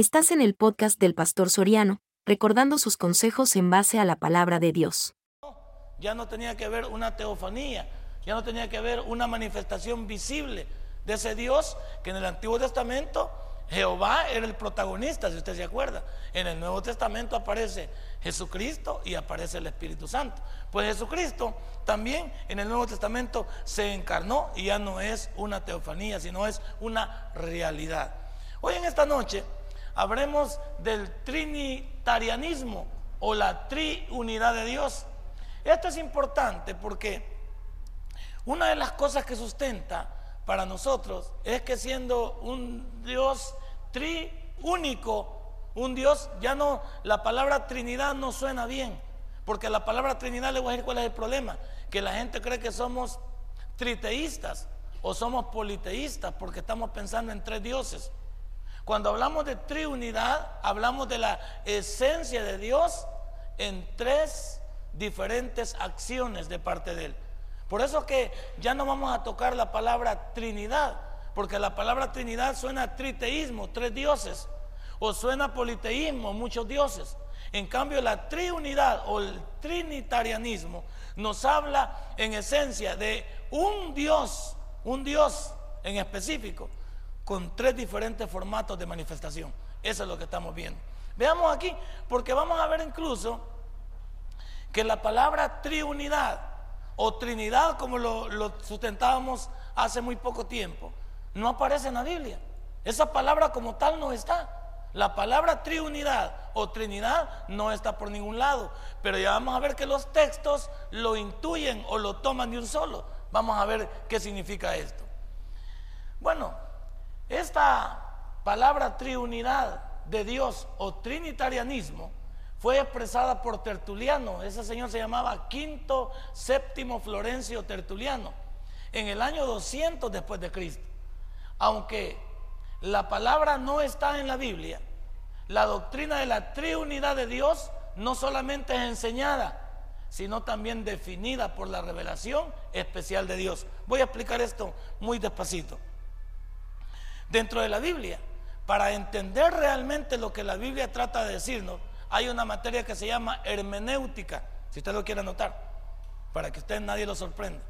Estás en el podcast del Pastor Soriano, recordando sus consejos en base a la palabra de Dios. Ya no tenía que ver una teofanía, ya no tenía que ver una manifestación visible de ese Dios que en el Antiguo Testamento Jehová era el protagonista, si usted se acuerda. En el Nuevo Testamento aparece Jesucristo y aparece el Espíritu Santo. Pues Jesucristo también en el Nuevo Testamento se encarnó y ya no es una teofanía, sino es una realidad. Hoy en esta noche habremos del trinitarianismo o la triunidad de Dios. Esto es importante porque una de las cosas que sustenta para nosotros es que siendo un Dios triúnico, un Dios, ya no, la palabra Trinidad no suena bien, porque la palabra Trinidad le voy a decir cuál es el problema, que la gente cree que somos triteístas o somos politeístas porque estamos pensando en tres dioses. Cuando hablamos de triunidad, hablamos de la esencia de Dios en tres diferentes acciones de parte de Él. Por eso que ya no vamos a tocar la palabra Trinidad, porque la palabra Trinidad suena a triteísmo, tres dioses, o suena a politeísmo, muchos dioses. En cambio, la triunidad o el trinitarianismo nos habla en esencia de un Dios, un Dios en específico, con tres diferentes formatos de manifestación. Eso es lo que estamos viendo. Veamos aquí, porque vamos a ver incluso que la palabra triunidad o trinidad, como lo, sustentábamos hace muy poco tiempo, no aparece en la Biblia. Esa palabra como tal no está. La palabra triunidad o trinidad no está por ningún lado, pero ya vamos a ver que los textos lo intuyen o lo toman de un solo. Vamos a ver qué significa esto. Bueno, esta palabra triunidad de Dios o trinitarianismo fue expresada por Tertuliano. Ese señor se llamaba Quinto Séptimo Florencio Tertuliano en el año 200 después de Cristo. Aunque la palabra no está en la Biblia, la doctrina de la triunidad de Dios no solamente es enseñada, sino también definida por la revelación especial de Dios. Voy a explicar esto muy despacito. Dentro de la Biblia, para entender realmente lo que la Biblia trata de decirnos, hay una materia que se llama hermenéutica, si usted lo quiere anotar, para que usted nadie lo sorprenda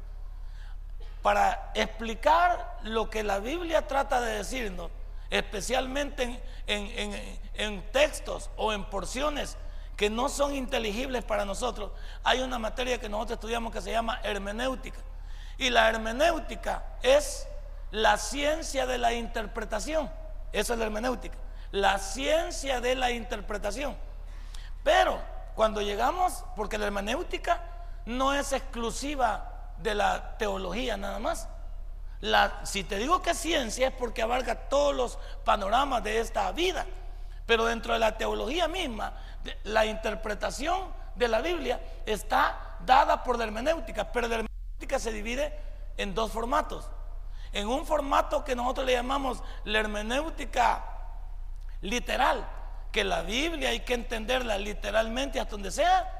para explicar lo que la Biblia trata de decirnos, especialmente en, textos o en porciones que no son inteligibles para nosotros, hay una materia que nosotros estudiamos que se llama hermenéutica. Y la hermenéutica es la ciencia de la interpretación. Eso es la hermenéutica. La ciencia de la interpretación. Pero cuando llegamos, porque la hermenéutica no es exclusiva de la teología nada más. La, si te digo que ciencia es porque abarca todos los panoramas de esta vida, pero dentro de la teología misma, la interpretación de la Biblia está dada por la hermenéutica, pero la hermenéutica se divide en dos formatos. En un formato que nosotros le llamamos la hermenéutica literal, que la Biblia hay que entenderla literalmente hasta donde sea.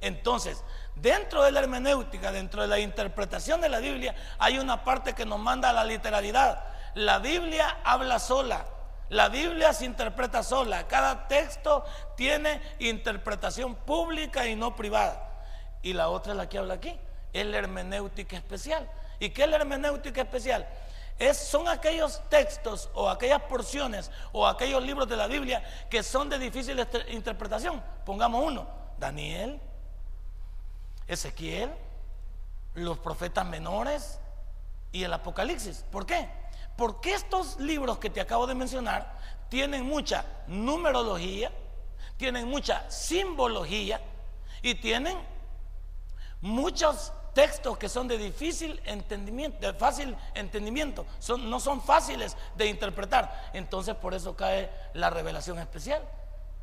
Entonces, Dentro de la hermenéutica, dentro de la interpretación de la Biblia, hay una parte que nos manda a la literalidad. La Biblia habla sola. La Biblia se interpreta sola. Cada texto tiene interpretación pública y no privada. Y la otra es la que habla aquí. Es la hermenéutica especial. ¿Y qué es la hermenéutica especial? Es, son aquellos textos o aquellas porciones o aquellos libros de la Biblia que son de difícil interpretación. Pongamos uno. Daniel, Ezequiel, los profetas menores y el Apocalipsis. ¿Por qué? Porque estos libros que te acabo de mencionar tienen mucha numerología, tienen mucha simbología y tienen muchos textos que son de difícil entendimiento, de fácil entendimiento, son, no son fáciles de interpretar. Entonces por eso cae la revelación especial,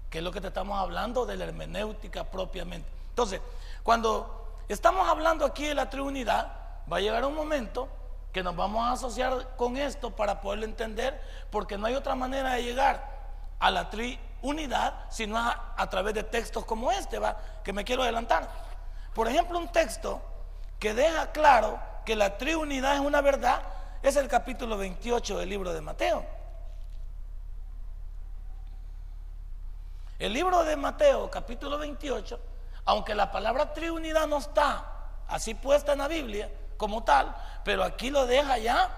que es lo que te estamos hablando de la hermenéutica propiamente. Entonces, cuando estamos hablando aquí de la Trinidad, va a llegar un momento que nos vamos a asociar con esto para poderlo entender, porque no hay otra manera de llegar a la triunidad sino a, a través de textos como este, ¿va? que me quiero adelantar. Por ejemplo, un texto que deja claro que la triunidad es una verdad es el capítulo 28 del libro de Mateo. El libro de Mateo, capítulo 28, aunque la palabra triunidad no está así puesta en la Biblia como tal, pero aquí lo deja ya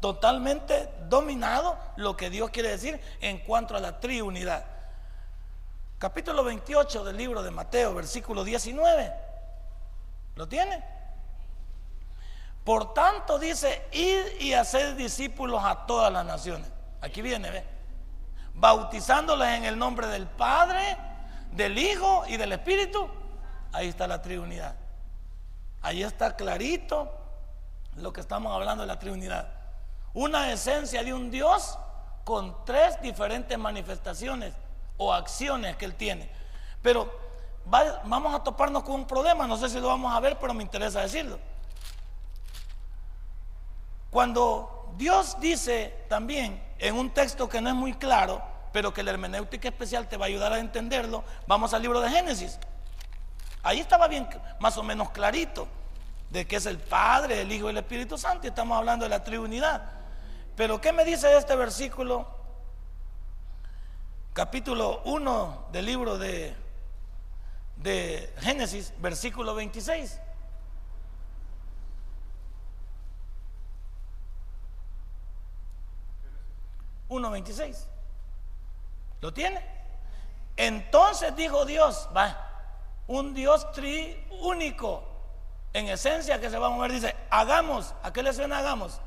totalmente dominado lo que Dios quiere decir en cuanto a la triunidad. Capítulo 28 del libro de Mateo, versículo 19. ¿Lo tiene? Por tanto dice, id y hacer discípulos a todas las naciones. Aquí viene, ve bautizándoles en el nombre del Padre, del Hijo y del Espíritu, ahí está la Trinidad. Ahí está clarito lo que estamos hablando de la Trinidad. Una esencia de un Dios con tres diferentes manifestaciones o acciones que Él tiene. Pero vamos a toparnos con un problema, no sé si lo vamos a ver, pero me interesa decirlo. Cuando Dios dice también en un texto que no es muy claro, pero que la hermenéutica especial te va a ayudar a entenderlo, vamos al libro de Génesis. Ahí estaba bien, más o menos clarito, de que es el Padre, el Hijo y el Espíritu Santo, y estamos hablando de la Trinidad. Pero ¿qué me dice este versículo? Capítulo 1 del libro de, de Génesis, versículo 26. 1.26. ¿Lo tiene? Entonces dijo Dios, va, un Dios triúnico, en esencia que se va a mover, dice, hagamos, ¿a qué le suena hagamos?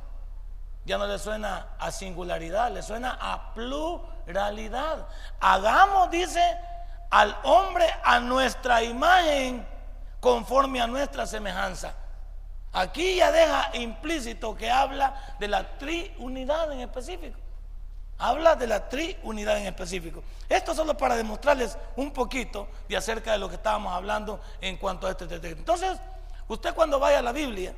Ya no le suena a singularidad, le suena a pluralidad. Hagamos, dice, al hombre a nuestra imagen, conforme a nuestra semejanza. Aquí ya deja implícito que habla de la triunidad en específico. Habla de la triunidad en específico. Esto solo para demostrarles un poquito de acerca de lo que estábamos hablando en cuanto a este texto. Entonces, usted cuando vaya a la Biblia,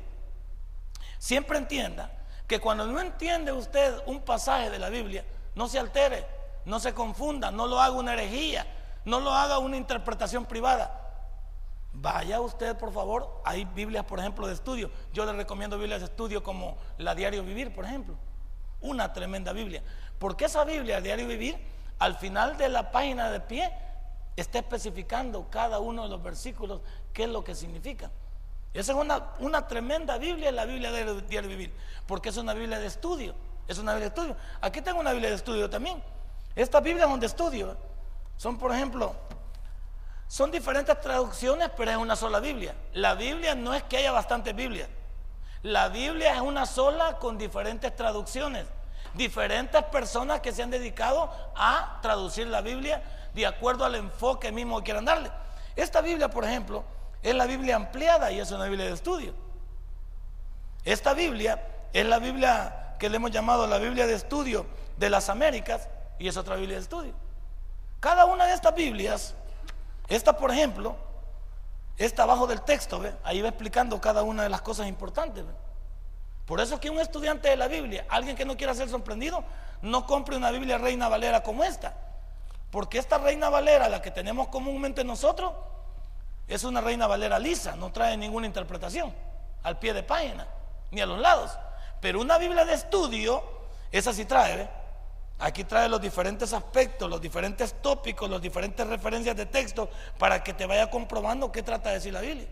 siempre entienda que cuando no entiende usted un pasaje de la Biblia, no se altere, no se confunda, no lo haga una herejía, no lo haga una interpretación privada. Vaya usted, por favor, hay Biblias, por ejemplo, de estudio. Yo le recomiendo Biblias de estudio como la Diario Vivir, por ejemplo. Una tremenda Biblia. Porque esa Biblia, Diario Vivir, al final de la página de pie, está especificando cada uno de los versículos qué es lo que significa. Esa es una, una tremenda Biblia, la Biblia de Diario Vivir, porque es una Biblia de estudio. Es una Biblia de estudio. Aquí tengo una Biblia de estudio también. Estas Biblias son de estudio. Son, por ejemplo, son diferentes traducciones, pero es una sola Biblia. La Biblia no es que haya bastantes Biblias. La Biblia es una sola con diferentes traducciones diferentes personas que se han dedicado a traducir la Biblia de acuerdo al enfoque mismo que quieran darle. Esta Biblia, por ejemplo, es la Biblia ampliada y es una Biblia de estudio. Esta Biblia es la Biblia que le hemos llamado la Biblia de estudio de las Américas y es otra Biblia de estudio. Cada una de estas Biblias, esta por ejemplo, está abajo del texto, ahí va explicando cada una de las cosas importantes. Por eso que un estudiante de la Biblia, alguien que no quiera ser sorprendido, no compre una Biblia Reina Valera como esta. Porque esta Reina Valera, la que tenemos comúnmente nosotros, es una Reina Valera lisa, no trae ninguna interpretación al pie de página, ni a los lados. Pero una Biblia de estudio, esa sí trae, Aquí trae los diferentes aspectos, los diferentes tópicos, las diferentes referencias de texto para que te vaya comprobando qué trata de decir la Biblia.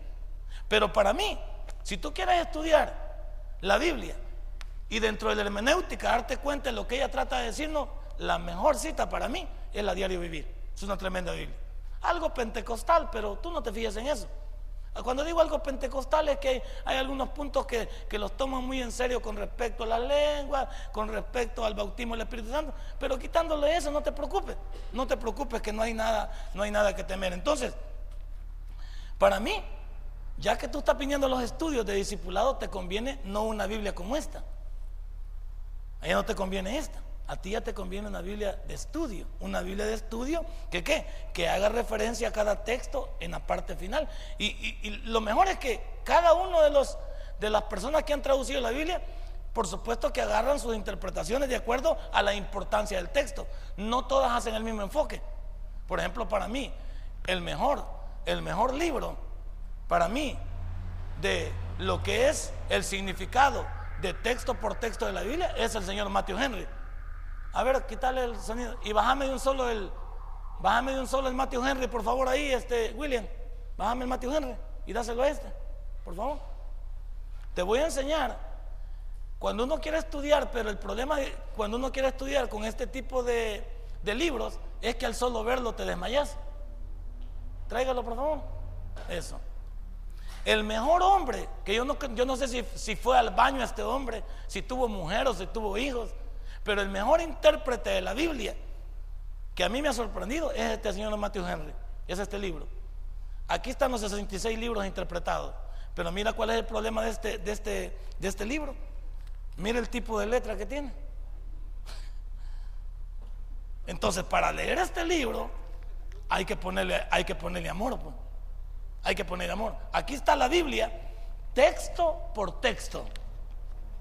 Pero para mí, si tú quieres estudiar la Biblia. Y dentro de la hermenéutica, darte cuenta de lo que ella trata de decirnos, la mejor cita para mí es la diario vivir. Es una tremenda Biblia. Algo pentecostal, pero tú no te fíes en eso. Cuando digo algo pentecostal es que hay algunos puntos que, los toman muy en serio con respecto a la lengua, con respecto al bautismo del Espíritu Santo, pero quitándole eso, no te preocupes, no te preocupes que no hay nada, no hay nada que temer. Entonces, para mí, ya que tú estás pidiendo los estudios de discipulado, te conviene no una Biblia como esta. A ella no te conviene esta. A ti ya te conviene una Biblia de estudio. Una Biblia de estudio que qué? Que haga referencia a cada texto en la parte final. Y, lo mejor es que cada uno de, los, de las personas que han traducido la Biblia, por supuesto que agarran sus interpretaciones de acuerdo a la importancia del texto. No todas hacen el mismo enfoque. Por ejemplo, para mí, el mejor, el mejor libro para mí de lo que es el significado de texto por texto de la Biblia es el señor Matthew Henry. A ver, quítale el sonido y bájame de un solo el, Bájame de un solo el Matthew Henry, por favor, ahí, este, William. Bájame el Matthew Henry y dáselo a este, por favor. Te voy a enseñar. Cuando uno quiere estudiar, pero el problema cuando uno quiere estudiar con este tipo de, de libros es que al solo verlo te desmayas. Tráigalo, por favor. Eso. El mejor hombre, que yo no, yo no sé si, si fue al baño este hombre, si tuvo mujer o si tuvo hijos, pero el mejor intérprete de la Biblia, que a mí me ha sorprendido, es este señor Matthew Henry, es este libro. Aquí están los 66 libros interpretados, pero mira cuál es el problema de este, de este, de este libro. Mira el tipo de letra que tiene. Entonces, para leer este libro, hay que ponerle, hay que ponerle amor. Pues. Hay que ponerle amor. Aquí está la Biblia, texto por texto.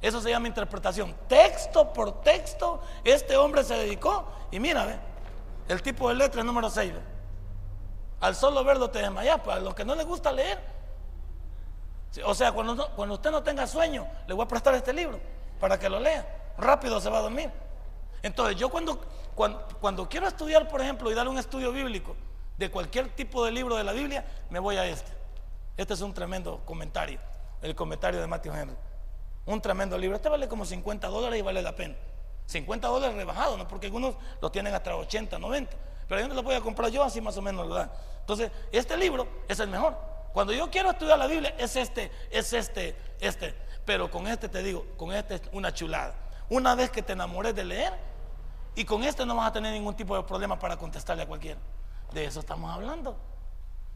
Eso se llama interpretación. Texto por texto, este hombre se dedicó. Y mira, ve, el tipo de letra número 6. Al solo verlo te desmayas. Para los que no les gusta leer. O sea, cuando, cuando usted no tenga sueño, le voy a prestar este libro para que lo lea. Rápido se va a dormir. Entonces, yo cuando, cuando, quiero estudiar, por ejemplo, y dar un estudio bíblico de cualquier tipo de libro de la Biblia, me voy a este. Este es un tremendo comentario, el comentario de Matthew Henry. Un tremendo libro. Este vale como 50 dólares y vale la pena. 50 dólares rebajado, ¿no? Porque algunos lo tienen hasta 80, 90. Pero yo no lo voy a comprar yo, así más o menos lo dan. Entonces, este libro es el mejor. Cuando yo quiero estudiar la Biblia, es este, es este, este. Pero con este te digo, con este es una chulada. Una vez que te enamores de leer, y con este no vas a tener ningún tipo de problema para contestarle a cualquiera. De eso estamos hablando.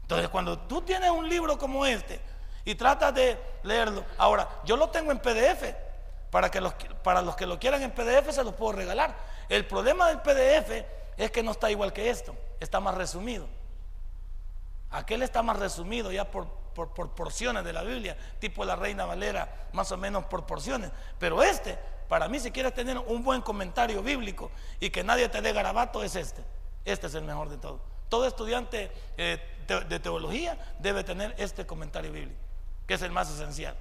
Entonces, cuando tú tienes un libro como este y tratas de leerlo, ahora, yo lo tengo en PDF. Para, que los, para los que lo quieran en PDF se los puedo regalar. El problema del PDF es que no está igual que esto, está más resumido. Aquel está más resumido ya por, por, porciones de la Biblia, tipo la Reina Valera, más o menos por porciones. Pero este, para mí, si quieres tener un buen comentario bíblico y que nadie te dé garabato, es este. Este es el mejor de todo. Todo estudiante eh, de teología debe tener este comentario bíblico, que es el más esencial.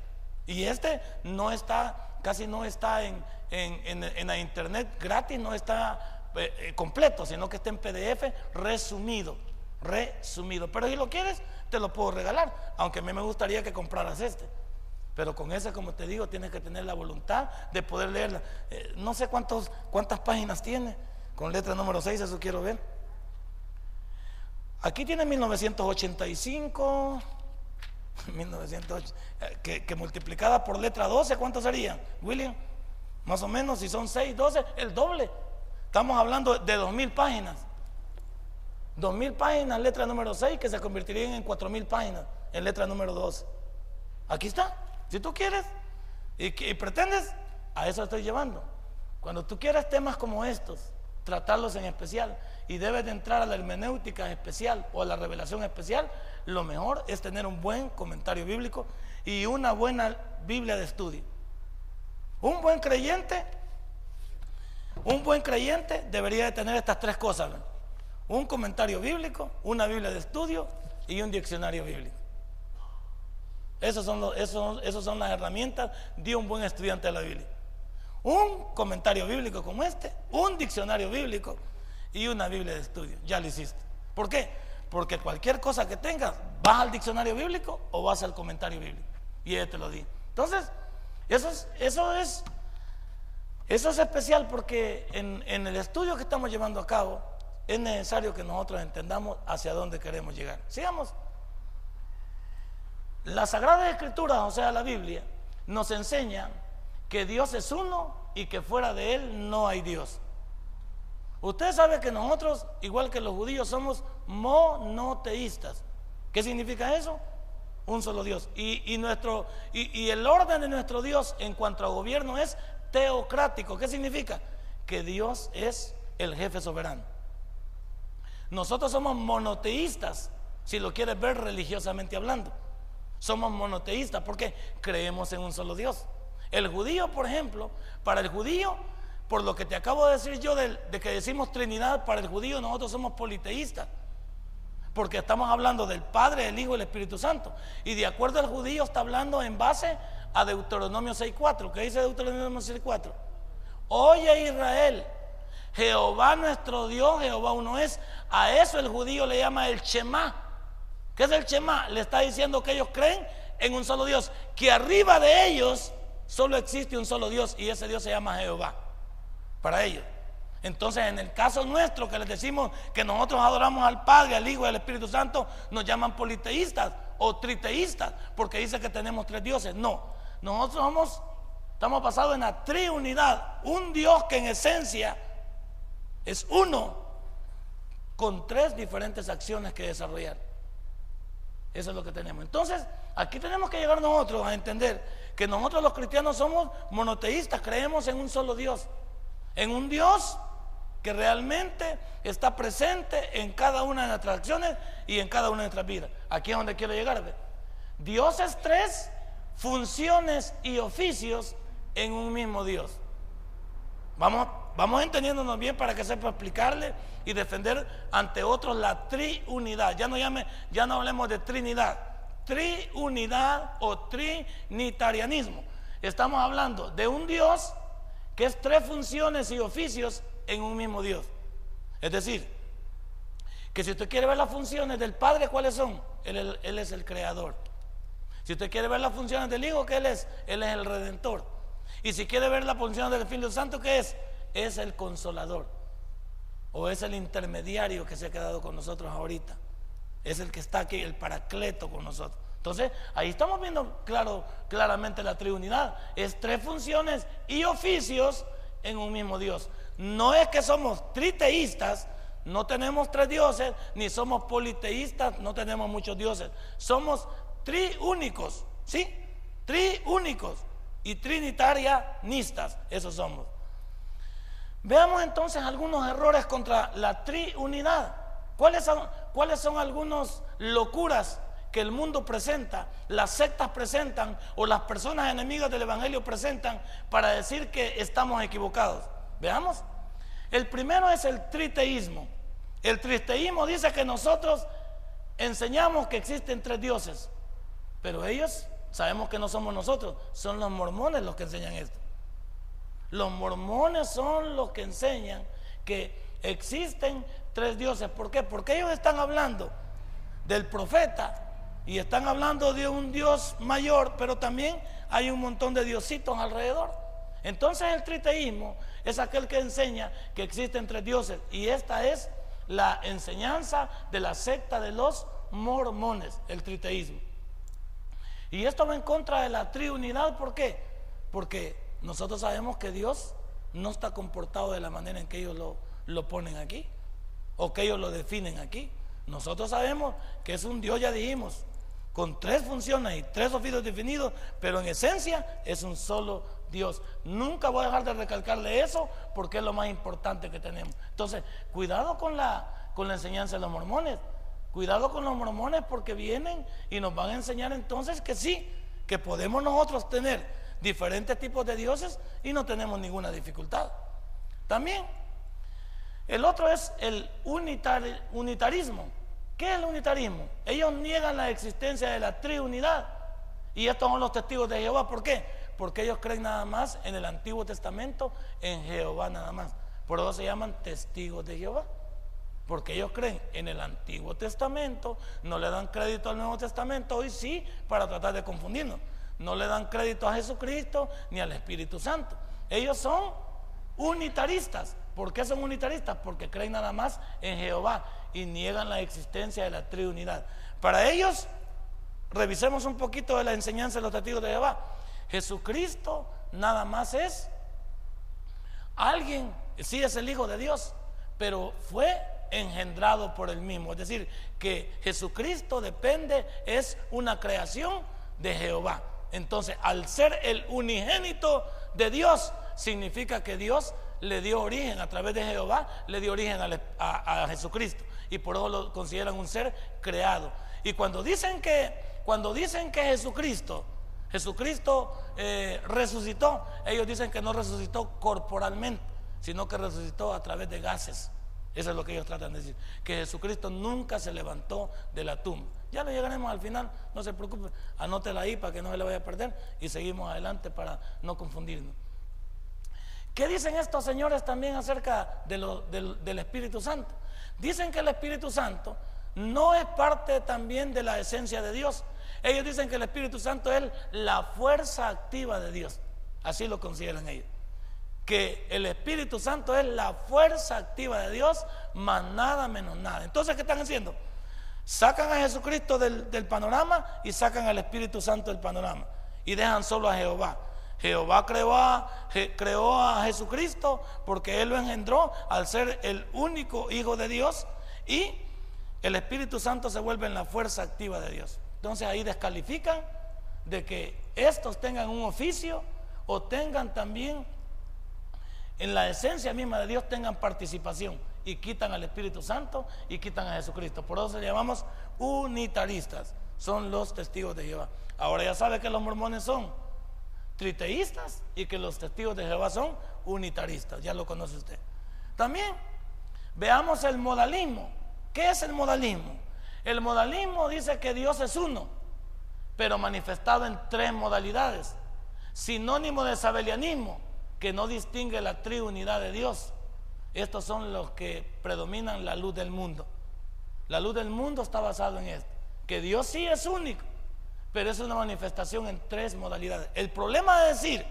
Y este no está casi no está en, la internet gratis, no está eh, eh, completo, sino que está en PDF resumido, resumido. Pero si lo quieres, te lo puedo regalar, aunque a mí me gustaría que compraras este. Pero con ese, como te digo, tienes que tener la voluntad de poder leerla. No sé cuántos, cuántas páginas tiene, con letra número 6, eso quiero ver. Aquí tiene 1985. 1908, eh, que, multiplicada por letra 12, ¿cuánto sería, William? Más o menos, si son 6, 12, el doble. Estamos hablando de 2.000 páginas. 2.000 páginas, letra número 6, que se convertirían en 4.000 páginas en letra número 12. Aquí está, si tú quieres y, y pretendes, a eso estoy llevando. Cuando tú quieras temas como estos, tratarlos en especial y debes de entrar a la hermenéutica especial o a la revelación especial, lo mejor es tener un buen comentario bíblico y una buena Biblia de estudio. Un buen creyente, un buen creyente debería de tener estas tres cosas. Un comentario bíblico, una Biblia de estudio y un diccionario bíblico. Esas son, son las herramientas de un buen estudiante de la Biblia. Un comentario bíblico como este, un diccionario bíblico y una Biblia de estudio. Ya lo hiciste. ¿Por qué? Porque cualquier cosa que tengas, vas al diccionario bíblico o vas al comentario bíblico. Y él te lo di. Entonces, eso es, eso es, eso es especial porque en, en el estudio que estamos llevando a cabo es necesario que nosotros entendamos hacia dónde queremos llegar. Sigamos. La Sagrada Escritura, o sea, la Biblia, nos enseña que Dios es uno y que fuera de Él no hay Dios. Usted sabe que nosotros, igual que los judíos, somos monoteístas. ¿Qué significa eso? Un solo Dios. Y, nuestro, y, el orden de nuestro Dios en cuanto a gobierno es teocrático. ¿Qué significa? Que Dios es el jefe soberano. Nosotros somos monoteístas, si lo quieres ver religiosamente hablando. Somos monoteístas porque creemos en un solo Dios. El judío, por ejemplo, para el judío por lo que te acabo de decir yo de, que decimos Trinidad, para el judío nosotros somos politeístas. Porque estamos hablando del Padre, el Hijo y el Espíritu Santo. Y de acuerdo al judío está hablando en base a Deuteronomio 6.4. ¿Qué dice Deuteronomio 6.4? Oye Israel, Jehová nuestro Dios, Jehová uno es. A eso el judío le llama el Shema. ¿Qué es el Shema? Le está diciendo que ellos creen en un solo Dios, que arriba de ellos solo existe un solo Dios y ese Dios se llama Jehová. Para ellos. Entonces, en el caso nuestro, que les decimos que nosotros adoramos al Padre, al Hijo y al Espíritu Santo, nos llaman politeístas o triteístas, porque dice que tenemos tres dioses. No, nosotros somos, estamos basados en la triunidad, un Dios que en esencia es uno, con tres diferentes acciones que desarrollar. Eso es lo que tenemos. Entonces, aquí tenemos que llegar nosotros a entender que nosotros los cristianos somos monoteístas, creemos en un solo Dios, en un Dios que realmente está presente en cada una de nuestras acciones y en cada una de nuestras vidas. Aquí es donde quiero llegar. Dios es tres funciones y oficios en un mismo Dios. Vamos, vamos entendiéndonos bien para que sepa explicarle y defender ante otros la triunidad. Ya no llame, ya no hablemos de trinidad, triunidad o trinitarianismo. Estamos hablando de un Dios que es tres funciones y oficios en un mismo Dios. Es decir, que si usted quiere ver las funciones del Padre, ¿cuáles son? Él, es el creador. Si usted quiere ver las funciones del Hijo, ¿qué Él es? Él es el redentor. Y si quiere ver las funciones del Espíritu Santo, ¿qué es? Es el consolador. O es el intermediario que se ha quedado con nosotros ahorita. Es el que está aquí, el paracleto con nosotros. Entonces, ahí estamos viendo claro, claramente la Trinidad. Es tres funciones y oficios en un mismo Dios. No es que somos triteístas, no tenemos tres dioses, ni somos politeístas, no tenemos muchos dioses. Somos triúnicos, ¿sí? Triúnicos y trinitarianistas, esos somos. Veamos entonces algunos errores contra la triunidad. ¿Cuáles son, ¿Cuáles son algunas locuras que el mundo presenta, las sectas presentan o las personas enemigas del Evangelio presentan para decir que estamos equivocados? Veamos. El primero es el triteísmo. El triteísmo dice que nosotros enseñamos que existen tres dioses, pero ellos sabemos que no somos nosotros, son los mormones los que enseñan esto. Los mormones son los que enseñan que existen tres dioses. ¿Por qué? Porque ellos están hablando del profeta y están hablando de un Dios mayor, pero también hay un montón de diositos alrededor. Entonces el triteísmo es aquel que enseña que existen tres dioses y esta es la enseñanza de la secta de los mormones, el triteísmo. Y esto va en contra de la triunidad, ¿por qué? Porque nosotros sabemos que Dios no está comportado de la manera en que ellos lo, lo ponen aquí o que ellos lo definen aquí. Nosotros sabemos que es un Dios, ya dijimos, con tres funciones y tres oficios definidos, pero en esencia es un solo Dios. Nunca voy a dejar de recalcarle eso porque es lo más importante que tenemos. Entonces, cuidado con la, con la enseñanza de los mormones. Cuidado con los mormones porque vienen y nos van a enseñar entonces que sí, que podemos nosotros tener diferentes tipos de dioses y no tenemos ninguna dificultad. También, el otro es el unitarismo. ¿Qué es el unitarismo? Ellos niegan la existencia de la triunidad. Y estos son los testigos de Jehová. ¿Por qué? Porque ellos creen nada más en el Antiguo Testamento, en Jehová nada más. Por eso se llaman testigos de Jehová. Porque ellos creen en el Antiguo Testamento, no le dan crédito al Nuevo Testamento, hoy sí, para tratar de confundirnos. No le dan crédito a Jesucristo ni al Espíritu Santo. Ellos son unitaristas. ¿Por qué son unitaristas? Porque creen nada más en Jehová y niegan la existencia de la Trinidad. Para ellos, revisemos un poquito de la enseñanza de los testigos de Jehová. Jesucristo nada más es alguien, sí es el Hijo de Dios, pero fue engendrado por él mismo. Es decir, que Jesucristo depende, es una creación de Jehová. Entonces, al ser el unigénito de Dios, significa que Dios le dio origen a través de Jehová, le dio origen a, a Jesucristo y por eso lo consideran un ser creado. Y cuando dicen que, cuando dicen que Jesucristo, Jesucristo eh, resucitó, ellos dicen que no resucitó corporalmente, sino que resucitó a través de gases. Eso es lo que ellos tratan de decir, que Jesucristo nunca se levantó de la tumba. Ya lo llegaremos al final, no se preocupe, anótela ahí para que no se le vaya a perder y seguimos adelante para no confundirnos. ¿Qué dicen estos señores también acerca del, Espíritu Santo? Dicen que el Espíritu Santo no es parte también de la esencia de Dios. Ellos dicen que el Espíritu Santo es la fuerza activa de Dios. Así lo consideran ellos. Que el Espíritu Santo es la fuerza activa de Dios, más nada menos nada. Entonces, ¿qué están haciendo? Sacan a Jesucristo del, del panorama y sacan al Espíritu Santo del panorama. Y dejan solo a Jehová. Jehová creó a, Jesucristo porque Él lo engendró al ser el único Hijo de Dios y el Espíritu Santo se vuelve en la fuerza activa de Dios. Entonces ahí descalifican de que estos tengan un oficio o tengan también en la esencia misma de Dios tengan participación y quitan al Espíritu Santo y quitan a Jesucristo. Por eso se llamamos unitaristas. Son los testigos de Jehová. Ahora ya sabe que los mormones son triteístas y que los testigos de Jehová son unitaristas, ya lo conoce usted. También veamos el modalismo. ¿Qué es el modalismo? El modalismo dice que Dios es uno, pero manifestado en tres modalidades. Sinónimo de sabelianismo, que no distingue la triunidad de Dios. Estos son los que predominan la luz del mundo. La luz del mundo está basado en esto, que Dios sí es único, pero es una manifestación en tres modalidades. El problema de decir,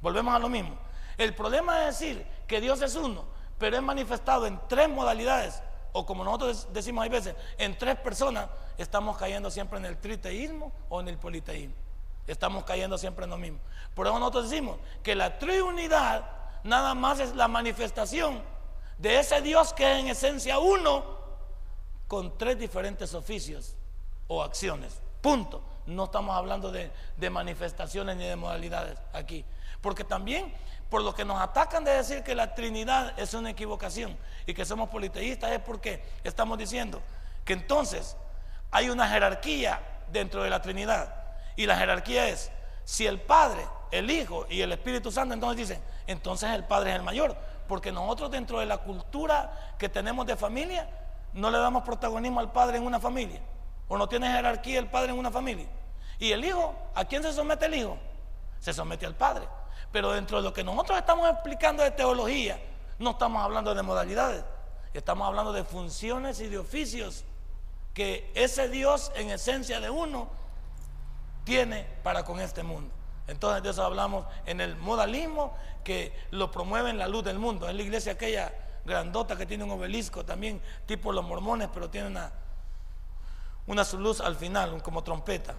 volvemos a lo mismo, el problema de decir que Dios es uno, pero es manifestado en tres modalidades, o como nosotros decimos hay veces, en tres personas, estamos cayendo siempre en el triteísmo o en el politeísmo. Estamos cayendo siempre en lo mismo. Por eso nosotros decimos que la triunidad nada más es la manifestación de ese Dios que es en esencia uno, con tres diferentes oficios o acciones. Punto. No estamos hablando de, manifestaciones ni de modalidades aquí. Porque también, por lo que nos atacan de decir que la Trinidad es una equivocación y que somos politeístas, es porque estamos diciendo que entonces hay una jerarquía dentro de la Trinidad. Y la jerarquía es, si el Padre, el Hijo y el Espíritu Santo, entonces dicen, entonces el Padre es el mayor. Porque nosotros dentro de la cultura que tenemos de familia, no le damos protagonismo al Padre en una familia. ¿O no tiene jerarquía el padre en una familia? Y el hijo, ¿a quién se somete el hijo? Se somete al padre. Pero dentro de lo que nosotros estamos explicando de teología, no estamos hablando de modalidades, estamos hablando de funciones y de oficios que ese Dios en esencia de uno tiene para con este mundo. Entonces de eso hablamos en el modalismo que lo promueve en la luz del mundo. Es la iglesia aquella grandota que tiene un obelisco también, tipo los mormones, pero tiene una una luz al final, como trompeta.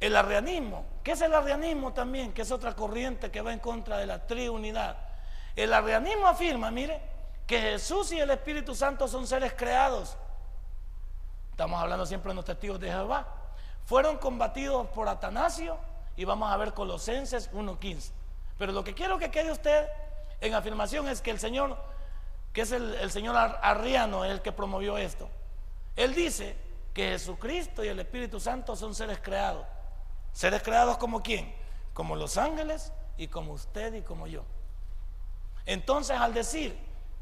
El arrianismo, ¿qué es el arrianismo también? Que es otra corriente que va en contra de la triunidad. El arrianismo afirma, mire, que Jesús y el Espíritu Santo son seres creados. Estamos hablando siempre de los testigos de Jehová. Fueron combatidos por Atanasio y vamos a ver Colosenses 1.15. Pero lo que quiero que quede usted en afirmación es que el Señor, que es el, el Señor arriano, el que promovió esto. Él dice que Jesucristo y el Espíritu Santo son seres creados. ¿Seres creados como quién? Como los ángeles y como usted y como yo. Entonces al decir,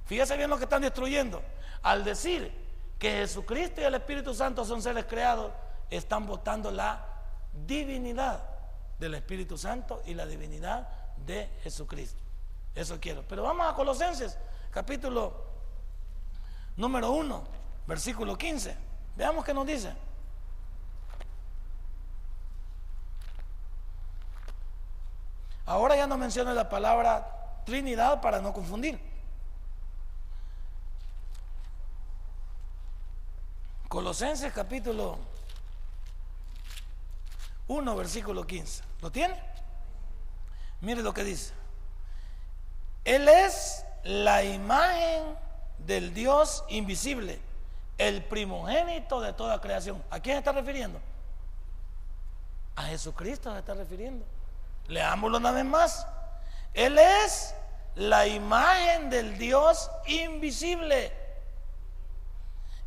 fíjese bien lo que están destruyendo, al decir que Jesucristo y el Espíritu Santo son seres creados, están votando la divinidad del Espíritu Santo y la divinidad de Jesucristo. Eso quiero. Pero vamos a Colosenses, capítulo número 1, versículo 15. Veamos qué nos dice. Ahora ya no menciona la palabra Trinidad para no confundir. Colosenses capítulo 1, versículo 15. ¿Lo tiene? Mire lo que dice. Él es la imagen del Dios invisible el primogénito de toda creación. ¿A quién está refiriendo? A Jesucristo se está refiriendo. Leámoslo una vez más. Él es la imagen del Dios invisible,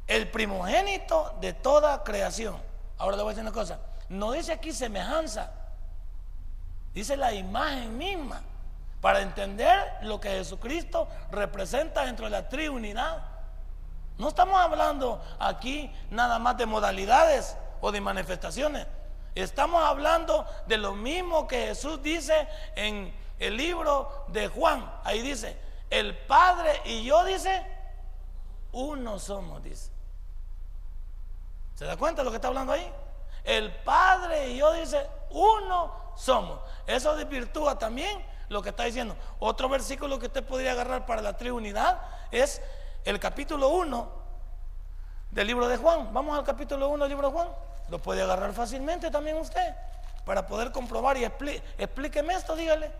el primogénito de toda creación. Ahora le voy a decir una cosa, no dice aquí semejanza, dice la imagen misma, para entender lo que Jesucristo representa dentro de la triunidad. No estamos hablando aquí nada más de modalidades o de manifestaciones. Estamos hablando de lo mismo que Jesús dice en, el libro de Juan, ahí dice, el Padre y yo dice, uno somos. ¿Se da cuenta de lo que está hablando ahí? El Padre y yo dice, uno somos. Eso desvirtúa también lo que está diciendo. Otro versículo que usted podría agarrar para la Trinidad es el capítulo 1 del libro de Juan. Vamos al capítulo 1 del libro de Juan. Lo puede agarrar fácilmente también usted para poder comprobar y explíqueme esto, dígale.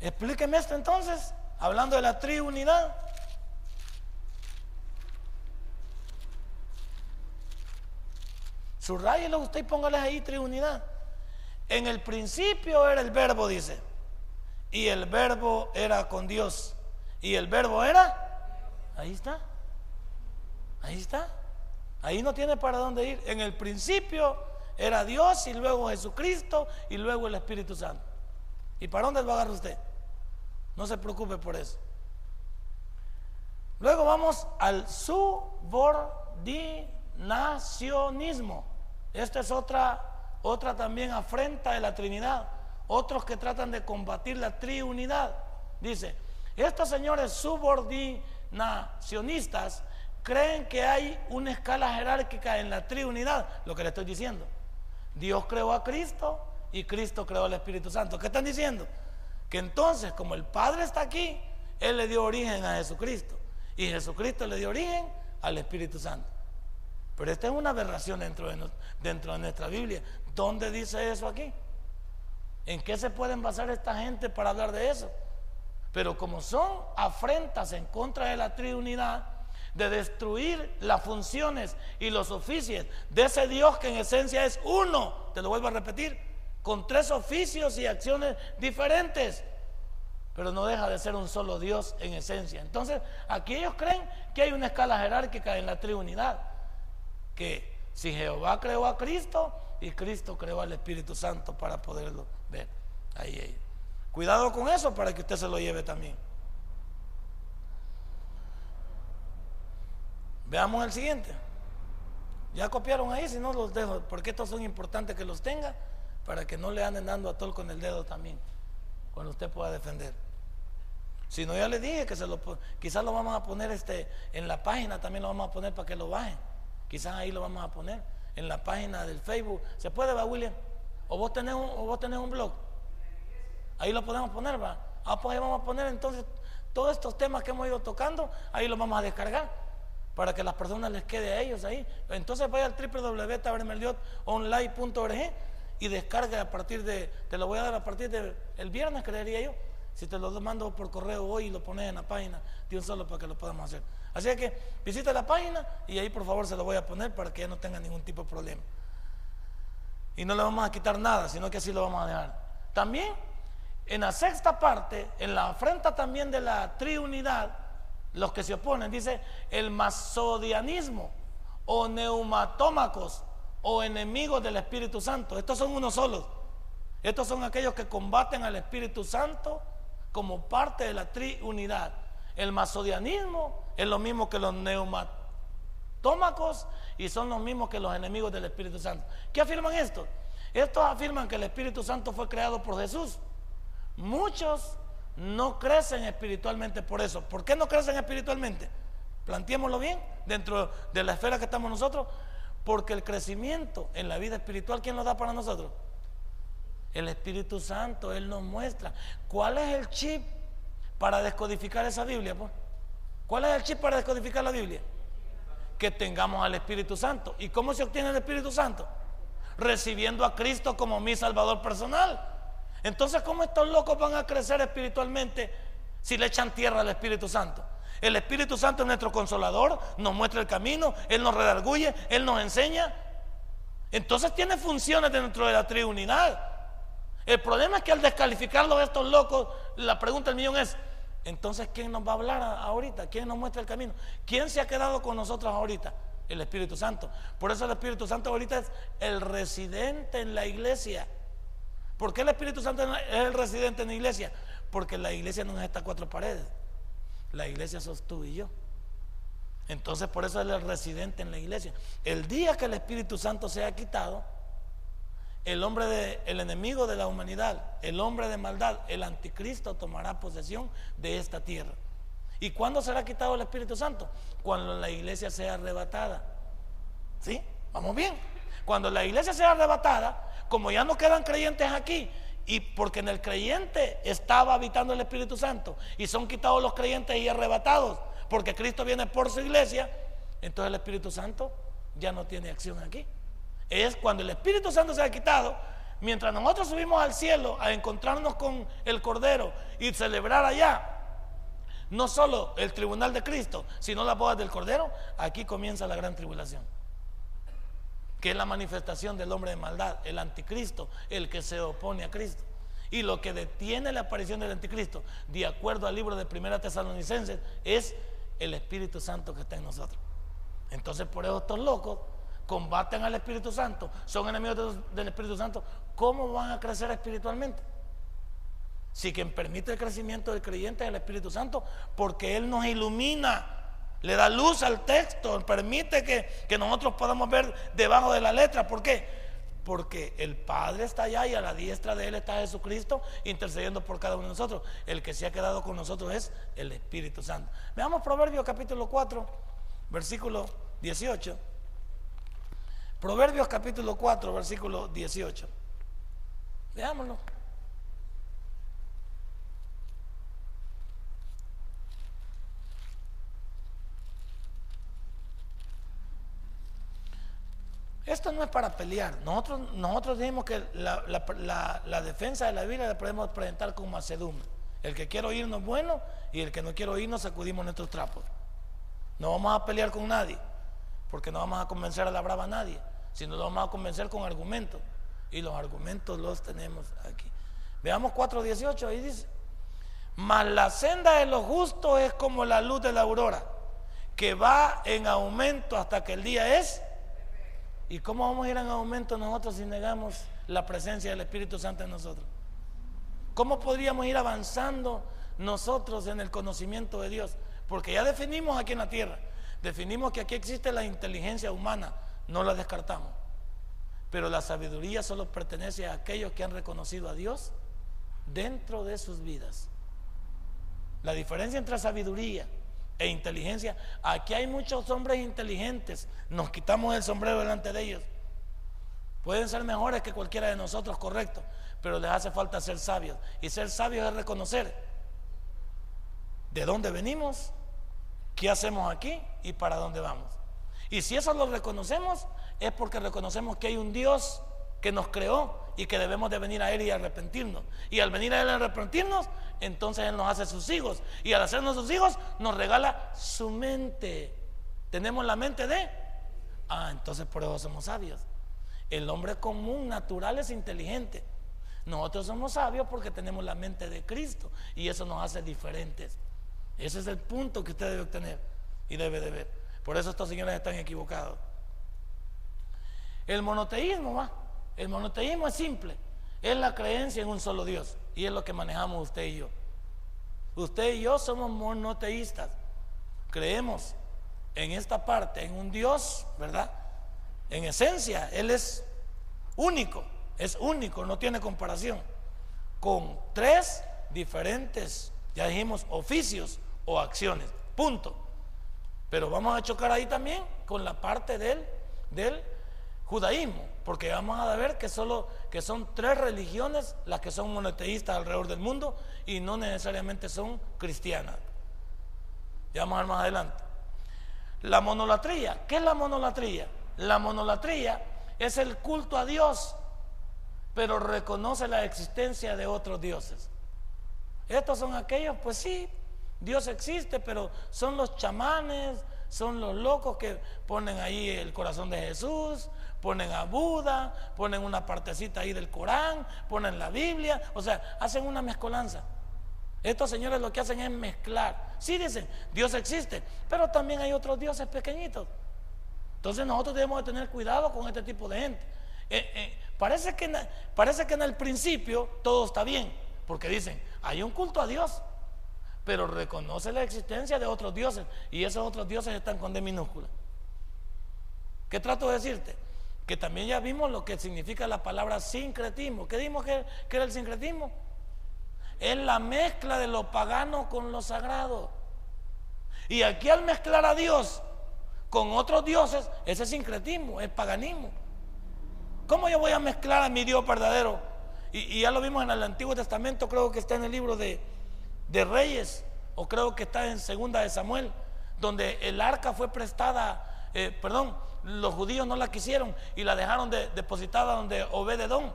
Explíqueme esto entonces, hablando de la triunidad. Subrayelo usted y póngale ahí triunidad. En el principio era el verbo, dice. Y el verbo era con Dios. Y el verbo era. Ahí está. Ahí está. Ahí no tiene para dónde ir. En el principio era Dios y luego Jesucristo y luego el Espíritu Santo. ¿Y para dónde lo agarra usted? No se preocupe por eso. Luego vamos al subordinacionismo. Esta es otra otra también afrenta de la Trinidad, otros que tratan de combatir la triunidad. Dice, estos señores subordinacionistas creen que hay una escala jerárquica en la triunidad, lo que le estoy diciendo. Dios creó a Cristo y Cristo creó al Espíritu Santo. ¿Qué están diciendo? Que entonces, como el Padre está aquí, Él le dio origen a Jesucristo y Jesucristo le dio origen al Espíritu Santo. Pero esta es una aberración dentro de, dentro de nuestra Biblia. ¿Dónde dice eso aquí? ¿En qué se pueden basar esta gente para hablar de eso? Pero como son afrentas en contra de la Trinidad, de destruir las funciones y los oficios de ese Dios que en esencia es uno, te lo vuelvo a repetir, con tres oficios y acciones diferentes, pero no deja de ser un solo Dios en esencia. Entonces, aquí ellos creen que hay una escala jerárquica en la Trinidad, que si Jehová creó a Cristo, y Cristo creó al Espíritu Santo para poderlo ver. Ahí, ahí. Cuidado con eso para que usted se lo lleve también. Veamos el siguiente. Ya copiaron ahí, si no los dejo, porque estos son importantes que los tenga para que no le anden dando a tol con el dedo también, cuando usted pueda defender. Si no, ya le dije que se lo quizás lo vamos a poner este en la página, también lo vamos a poner para que lo bajen. Quizás ahí lo vamos a poner en la página del Facebook. ¿Se puede, va, William? ¿O vos tenés un, o vos tenés un blog? Ahí lo podemos poner, va. Ah, pues ahí vamos a poner entonces todos estos temas que hemos ido tocando, ahí los vamos a descargar para que las personas les quede a ellos ahí. Entonces vaya al www.tabermeliotonline.org y descargue a partir de, te lo voy a dar a partir del viernes, creería yo. Si te lo mando por correo hoy y lo pones en la página de un solo para que lo podamos hacer. Así que visita la página y ahí por favor se lo voy a poner para que ya no tenga ningún tipo de problema. Y no le vamos a quitar nada, sino que así lo vamos a dejar. También en la sexta parte, en la afrenta también de la triunidad, los que se oponen, dice el masodianismo o neumatómacos o enemigos del Espíritu Santo. Estos son unos solos. Estos son aquellos que combaten al Espíritu Santo como parte de la triunidad. El masodianismo es lo mismo que los neumatómacos y son los mismos que los enemigos del Espíritu Santo. ¿Qué afirman esto? Estos afirman que el Espíritu Santo fue creado por Jesús. Muchos no crecen espiritualmente por eso. ¿Por qué no crecen espiritualmente? Planteémoslo bien dentro de la esfera que estamos nosotros. Porque el crecimiento en la vida espiritual, ¿quién lo da para nosotros? El Espíritu Santo, Él nos muestra. ¿Cuál es el chip para descodificar esa Biblia? ¿Cuál es el chip para descodificar la Biblia? Que tengamos al Espíritu Santo. ¿Y cómo se obtiene el Espíritu Santo? Recibiendo a Cristo como mi Salvador personal. Entonces, ¿cómo estos locos van a crecer espiritualmente si le echan tierra al Espíritu Santo? El Espíritu Santo es nuestro consolador, nos muestra el camino, Él nos redarguye, Él nos enseña. Entonces tiene funciones dentro de la Trinidad. El problema es que al descalificarlo de estos locos, la pregunta del millón es, entonces, ¿quién nos va a hablar ahorita? ¿Quién nos muestra el camino? ¿Quién se ha quedado con nosotros ahorita? El Espíritu Santo. Por eso el Espíritu Santo ahorita es el residente en la iglesia. ¿Por qué el Espíritu Santo es el residente en la iglesia? Porque la iglesia no es estas cuatro paredes. La iglesia sos tú y yo. Entonces por eso es el residente en la iglesia. El día que el Espíritu Santo sea quitado, el hombre de, el enemigo de la humanidad, el hombre de maldad, el anticristo tomará posesión de esta tierra. ¿Y cuándo será quitado el Espíritu Santo? Cuando la iglesia sea arrebatada. ¿Sí? Vamos bien. Cuando la iglesia sea arrebatada, como ya no quedan creyentes aquí, y porque en el creyente estaba habitando el Espíritu Santo, y son quitados los creyentes y arrebatados, porque Cristo viene por su iglesia, entonces el Espíritu Santo ya no tiene acción aquí. Es cuando el Espíritu Santo se ha quitado, mientras nosotros subimos al cielo a encontrarnos con el Cordero y celebrar allá no solo el tribunal de Cristo, sino la boda del Cordero, aquí comienza la gran tribulación. Que es la manifestación del hombre de maldad, el anticristo, el que se opone a Cristo. Y lo que detiene la aparición del anticristo, de acuerdo al libro de Primera Tesalonicenses, es el Espíritu Santo que está en nosotros. Entonces, por eso estos locos combaten al Espíritu Santo, son enemigos del Espíritu Santo. ¿Cómo van a crecer espiritualmente? Si quien permite el crecimiento del creyente es el Espíritu Santo, porque Él nos ilumina, le da luz al texto, permite que, que nosotros podamos ver debajo de la letra. ¿Por qué? Porque el Padre está allá y a la diestra de Él está Jesucristo intercediendo por cada uno de nosotros. El que se ha quedado con nosotros es el Espíritu Santo. Veamos Proverbios capítulo 4, versículo 18. Proverbios capítulo 4, versículo 18. Veámoslo. Esto no es para pelear. Nosotros, nosotros dijimos que la, defensa de la Biblia la podemos presentar con macedumbre. El que quiere oírnos bueno y el que no quiere oírnos sacudimos nuestros trapos. No vamos a pelear con nadie, porque no vamos a convencer a la brava a nadie, sino lo vamos a convencer con argumentos. Y los argumentos los tenemos aquí. Veamos 4.18, ahí dice, mas la senda de los justos es como la luz de la aurora, que va en aumento hasta que el día es ¿Y cómo vamos a ir en aumento nosotros si negamos la presencia del Espíritu Santo en nosotros? ¿Cómo podríamos ir avanzando nosotros en el conocimiento de Dios? Porque ya definimos aquí en la tierra, definimos que aquí existe la inteligencia humana, no la descartamos. Pero la sabiduría solo pertenece a aquellos que han reconocido a Dios dentro de sus vidas. La diferencia entre sabiduría e inteligencia. Aquí hay muchos hombres inteligentes. Nos quitamos el sombrero delante de ellos. Pueden ser mejores que cualquiera de nosotros, correcto, pero les hace falta ser sabios. Y ser sabios es reconocer de dónde venimos, qué hacemos aquí y para dónde vamos. Y si eso lo reconocemos, es porque reconocemos que hay un Dios que nos creó y que debemos de venir a Él y arrepentirnos. Y al venir a Él y arrepentirnos, entonces Él nos hace sus hijos. Y al hacernos sus hijos, nos regala su mente. Tenemos la mente de... Ah, entonces por eso somos sabios. El hombre común, natural, es inteligente. Nosotros somos sabios porque tenemos la mente de Cristo y eso nos hace diferentes. Ese es el punto que usted debe obtener y debe de ver. Por eso estos señores están equivocados. El monoteísmo va. El monoteísmo es simple, es la creencia en un solo Dios y es lo que manejamos usted y yo. Usted y yo somos monoteístas, creemos en esta parte, en un Dios, ¿verdad? En esencia, Él es único, es único, no tiene comparación, con tres diferentes, ya dijimos, oficios o acciones, punto. Pero vamos a chocar ahí también con la parte del, del judaísmo, porque vamos a ver que solo que son tres religiones las que son monoteístas alrededor del mundo y no necesariamente son cristianas. Ya vamos a ver más adelante. La monolatría, ¿qué es la monolatría? La monolatría es el culto a Dios, pero reconoce la existencia de otros dioses. Estos son aquellos, pues sí, Dios existe, pero son los chamanes, son los locos que ponen ahí el corazón de Jesús, ponen a Buda, ponen una partecita ahí del Corán, ponen la Biblia, o sea, hacen una mezcolanza. Estos señores lo que hacen es mezclar. Sí dicen, Dios existe, pero también hay otros dioses pequeñitos. Entonces nosotros debemos de tener cuidado con este tipo de gente. Eh, eh, parece, que, parece que en el principio todo está bien, porque dicen, hay un culto a Dios, pero reconoce la existencia de otros dioses y esos otros dioses están con D minúscula. ¿Qué trato de decirte? Que también ya vimos lo que significa la palabra sincretismo. ¿Qué dimos que, era el sincretismo? Es la mezcla de lo pagano con lo sagrado. Y aquí al mezclar a Dios con otros dioses, ese es sincretismo, es paganismo. ¿Cómo yo voy a mezclar a mi Dios verdadero? Y, ya lo vimos en el Antiguo Testamento, creo que está en el libro de, Reyes, o creo que está en Segunda de Samuel, donde el arca fue prestada, eh, perdón, los judíos no la quisieron y la dejaron depositada donde Obededón.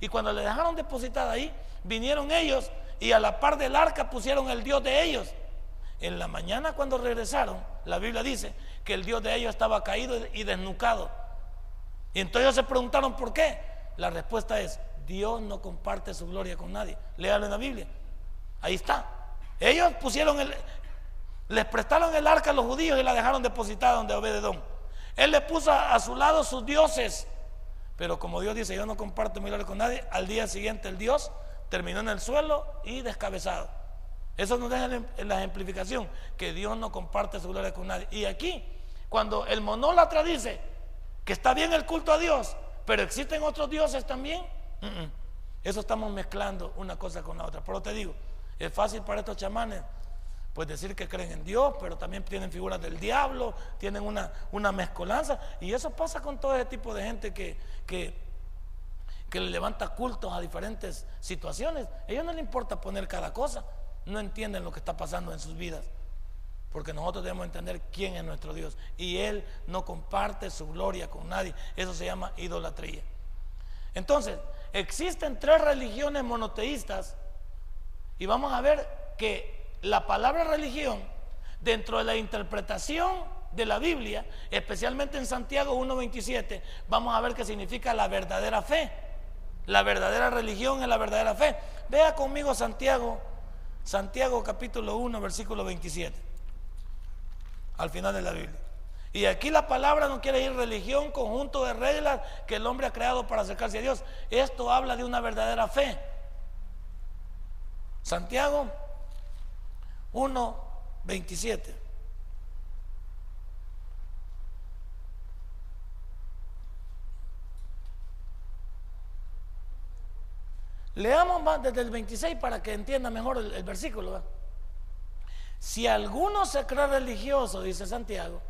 Y cuando le dejaron depositada ahí, vinieron ellos y a la par del arca pusieron el Dios de ellos. En la mañana cuando regresaron, la Biblia dice que el Dios de ellos estaba caído y desnucado. Y entonces se preguntaron por qué. La respuesta es, Dios no comparte su gloria con nadie. Léalo en la Biblia. Ahí está. Ellos pusieron el, les prestaron el arca a los judíos y la dejaron depositada donde Obededón. Él le puso a, su lado sus dioses. Pero como Dios dice, yo no comparto mi gloria con nadie, al día siguiente el Dios terminó en el suelo y descabezado. Eso nos deja la ejemplificación, que Dios no comparte su gloria con nadie. Y aquí, cuando el monólatra dice que está bien el culto a Dios, pero existen otros dioses también, eso estamos mezclando una cosa con la otra. Pero te digo, es fácil para estos chamanes pues decir que creen en Dios, pero también tienen figuras del diablo, tienen una, una mezcolanza. Y eso pasa con todo ese tipo de gente que, que, que le levanta cultos a diferentes situaciones. A ellos no les importa poner cada cosa, no entienden lo que está pasando en sus vidas. Porque nosotros debemos entender quién es nuestro Dios. Y Él no comparte su gloria con nadie. Eso se llama idolatría. Entonces, existen tres religiones monoteístas. Y vamos a ver que la palabra religión dentro de la interpretación de la Biblia, especialmente en Santiago 1.27, vamos a ver qué significa la verdadera fe. La verdadera religión es la verdadera fe. Vea conmigo Santiago, Santiago capítulo 1, versículo 27, al final de la Biblia. Y aquí la palabra no quiere decir religión, conjunto de reglas que el hombre ha creado para acercarse a Dios. Esto habla de una verdadera fe. Santiago 1, 27. Leamos más desde el 26 para que entienda mejor el, versículo. Si alguno se cree religioso, dice Santiago,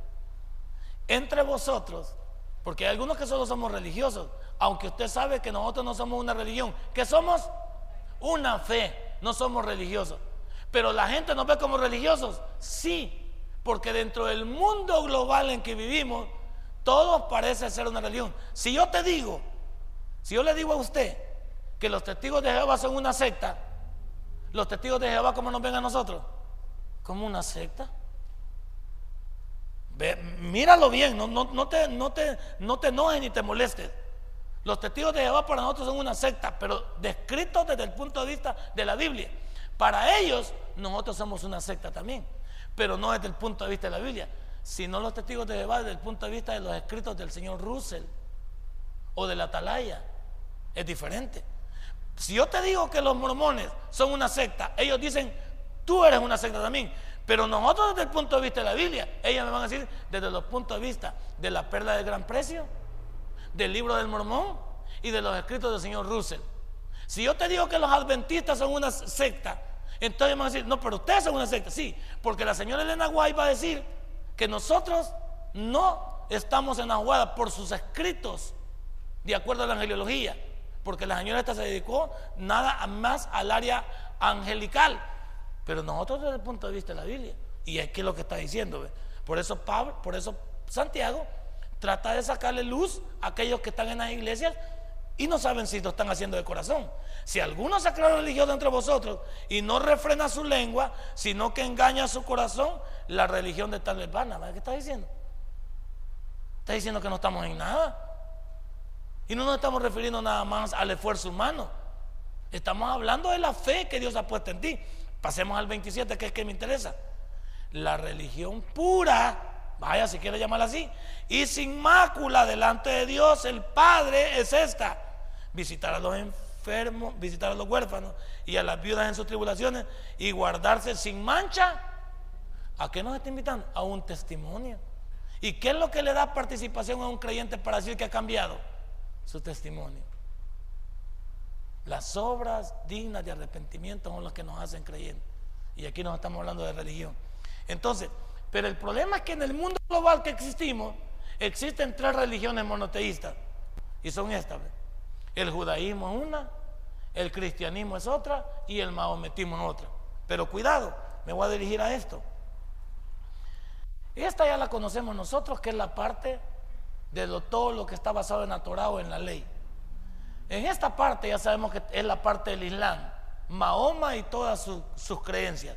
entre vosotros, porque hay algunos que solo somos religiosos, aunque usted sabe que nosotros no somos una religión, que somos una fe, no somos religiosos. Pero la gente nos ve como religiosos. Sí, porque dentro del mundo global en que vivimos, todo parece ser una religión. Si yo te digo, si yo le digo a usted que los testigos de Jehová son una secta, los testigos de Jehová, ¿cómo nos ven a nosotros? Como una secta. míralo bien, no, no, te, no, te, no te enojes ni te molestes. Los testigos de Jehová para nosotros son una secta, pero descritos desde el punto de vista de la Biblia. Para ellos, nosotros somos una secta también, pero no desde el punto de vista de la Biblia, sino los testigos de Jehová desde el punto de vista de los escritos del señor Russell o de la Atalaya. Es diferente. Si yo te digo que los mormones son una secta, ellos dicen, tú eres una secta también. Pero nosotros desde el punto de vista de la Biblia, ellos me van a decir desde los puntos de vista de la perla del gran precio, del libro del mormón y de los escritos del señor Russell. Si yo te digo que los adventistas son una secta, entonces van a decir, no, pero ustedes son una secta. Sí, porque la señora Elena Guay va a decir que nosotros no estamos en por sus escritos, de acuerdo a la angeliología, porque la señora esta se dedicó nada más al área angelical. Pero nosotros desde el punto de vista de la Biblia, y es que es lo que está diciendo. Por eso Pablo, por eso Santiago trata de sacarle luz a aquellos que están en las iglesias y no saben si lo están haciendo de corazón. Si alguno se cree religioso entre vosotros y no refrena su lengua, sino que engaña su corazón, la religión de tal es vana. ¿Qué está diciendo? Está diciendo que no estamos en nada. Y no nos estamos refiriendo nada más al esfuerzo humano. Estamos hablando de la fe que Dios ha puesto en ti. Pasemos al 27, que es que me interesa. La religión pura vaya si quiere llamarla así, y sin mácula delante de Dios el Padre es esta, visitar a los enfermos, visitar a los huérfanos y a las viudas en sus tribulaciones y guardarse sin mancha. ¿A qué nos está invitando? A un testimonio. ¿Y qué es lo que le da participación a un creyente para decir que ha cambiado? Su testimonio. Las obras dignas de arrepentimiento son las que nos hacen creyentes. Y aquí nos estamos hablando de religión. Entonces, pero el problema es que en el mundo global que existimos, existen tres religiones monoteístas. Y son estas. El judaísmo es una, el cristianismo es otra y el maometismo es otra. Pero cuidado, me voy a dirigir a esto. Esta ya la conocemos nosotros, que es la parte de todo lo que está basado en la Torah o en la ley. En esta parte ya sabemos que es la parte del Islam, Mahoma y todas sus creencias.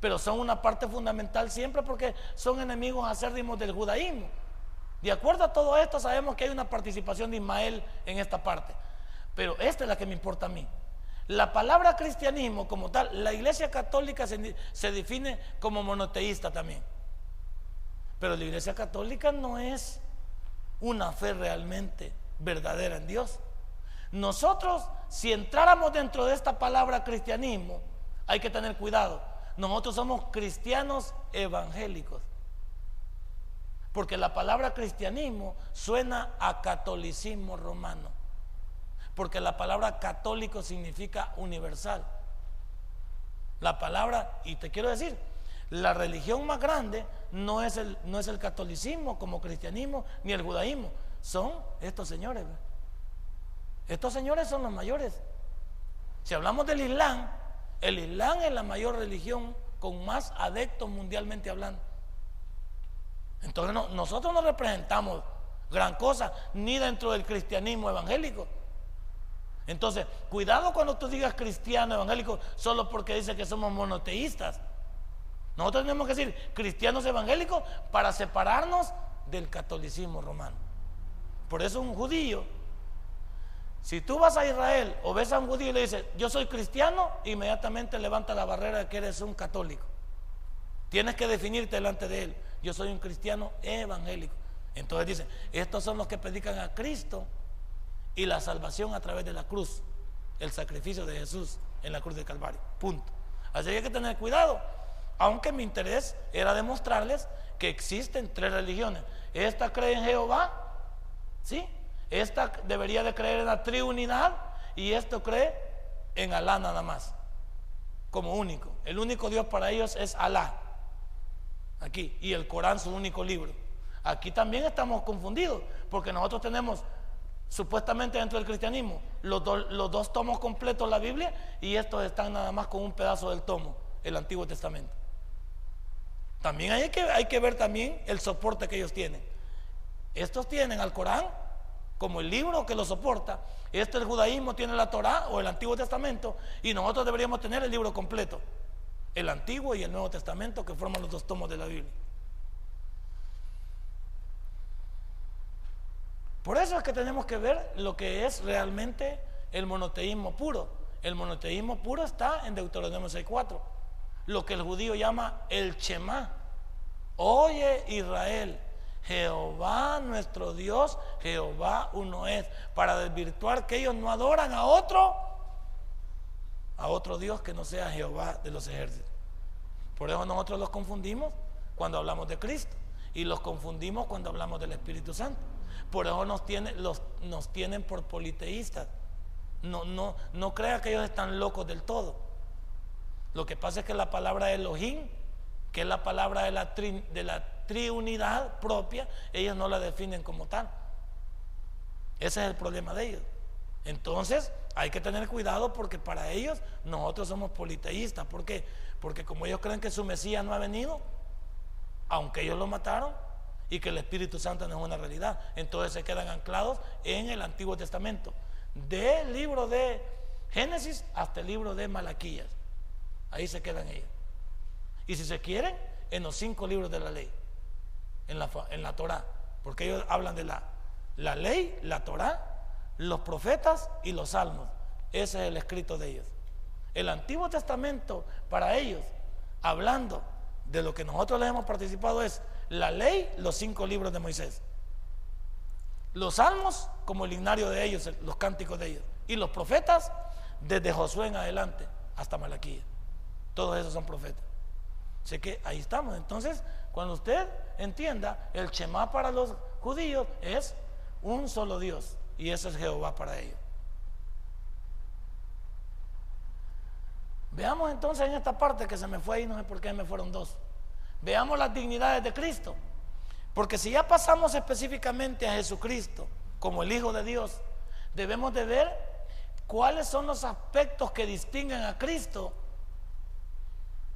Pero son una parte fundamental siempre porque son enemigos acérrimos del judaísmo. De acuerdo a todo esto, sabemos que hay una participación de Ismael en esta parte. Pero esta es la que me importa a mí. La palabra cristianismo como tal, la iglesia católica se, define como monoteísta también. Pero la iglesia católica no es una fe realmente verdadera en Dios. Nosotros, si entráramos dentro de esta palabra cristianismo, hay que tener cuidado. Nosotros somos cristianos evangélicos. Porque la palabra cristianismo suena a catolicismo romano. Porque la palabra católico significa universal. La palabra, y te quiero decir, la religión más grande no es el, no es el catolicismo como cristianismo ni el judaísmo, son estos señores. Estos señores son los mayores. Si hablamos del Islam, el Islam es la mayor religión con más adeptos mundialmente hablando. Entonces nosotros no representamos gran cosa, ni dentro del cristianismo evangélico. Entonces, cuidado cuando tú digas cristiano evangélico solo porque dice que somos monoteístas. Nosotros tenemos que decir cristianos evangélicos para separarnos del catolicismo romano. Por eso un judío, si tú vas a Israel o ves a un judío y le dices, yo soy cristiano, inmediatamente levanta la barrera de que eres un católico. Tienes que definirte delante de él yo soy un cristiano evangélico. Entonces dice, estos son los que predican a Cristo y la salvación a través de la cruz, el sacrificio de Jesús en la cruz de Calvario. Punto. Así que hay que tener cuidado, aunque mi interés era demostrarles que existen tres religiones. Esta cree en Jehová, ¿sí? Esta debería de creer en la triunidad y esto cree en Alá nada más, como único. El único Dios para ellos es Alá. Aquí. Y el Corán su único libro. Aquí también estamos confundidos, porque nosotros tenemos supuestamente dentro del cristianismo los, dos tomos completos de la Biblia y estos están nada más con un pedazo del tomo, el Antiguo Testamento. También hay que, hay que ver también el soporte que ellos tienen. Estos tienen al Corán como el libro que lo soporta. Este el judaísmo tiene la Torá o el Antiguo Testamento y nosotros deberíamos tener el libro completo el Antiguo y el Nuevo Testamento que forman los dos tomos de la Biblia. Por eso es que tenemos que ver lo que es realmente el monoteísmo puro. El monoteísmo puro está en Deuteronomio 6.4, lo que el judío llama el Shema. Oye Israel, Jehová nuestro Dios, Jehová uno es, para desvirtuar que ellos no adoran a otro a otro Dios que no sea Jehová de los ejércitos. Por eso nosotros los confundimos cuando hablamos de Cristo y los confundimos cuando hablamos del Espíritu Santo. Por eso nos, los, nos tienen por politeístas. No, no, no crea que ellos están locos del todo. Lo que pasa es que la palabra Elohim, que es la palabra de la, de la triunidad propia, ellos no la definen como tal. Ese es el problema de ellos. Entonces, hay que tener cuidado porque para ellos nosotros somos politeístas. ¿Por qué? Porque como ellos creen que su Mesías no ha venido, aunque ellos lo mataron y que el Espíritu Santo no es una realidad, entonces se quedan anclados en el Antiguo Testamento, del libro de Génesis hasta el libro de Malaquías. Ahí se quedan ellos. Y si se quieren, en los cinco libros de la ley, en la, en la Torah, porque ellos hablan de la, la ley, la Torah los profetas y los salmos. Ese es el escrito de ellos. El Antiguo Testamento para ellos, hablando de lo que nosotros les hemos participado, es la ley, los cinco libros de Moisés. Los salmos como el ignario de ellos, los cánticos de ellos. Y los profetas desde Josué en adelante hasta Malaquía. Todos esos son profetas. Así que ahí estamos. Entonces, cuando usted entienda, el Shema para los judíos es un solo Dios y ese es Jehová para ellos. Veamos entonces en esta parte que se me fue ahí, no sé por qué me fueron dos. Veamos las dignidades de Cristo. Porque si ya pasamos específicamente a Jesucristo como el Hijo de Dios, debemos de ver cuáles son los aspectos que distinguen a Cristo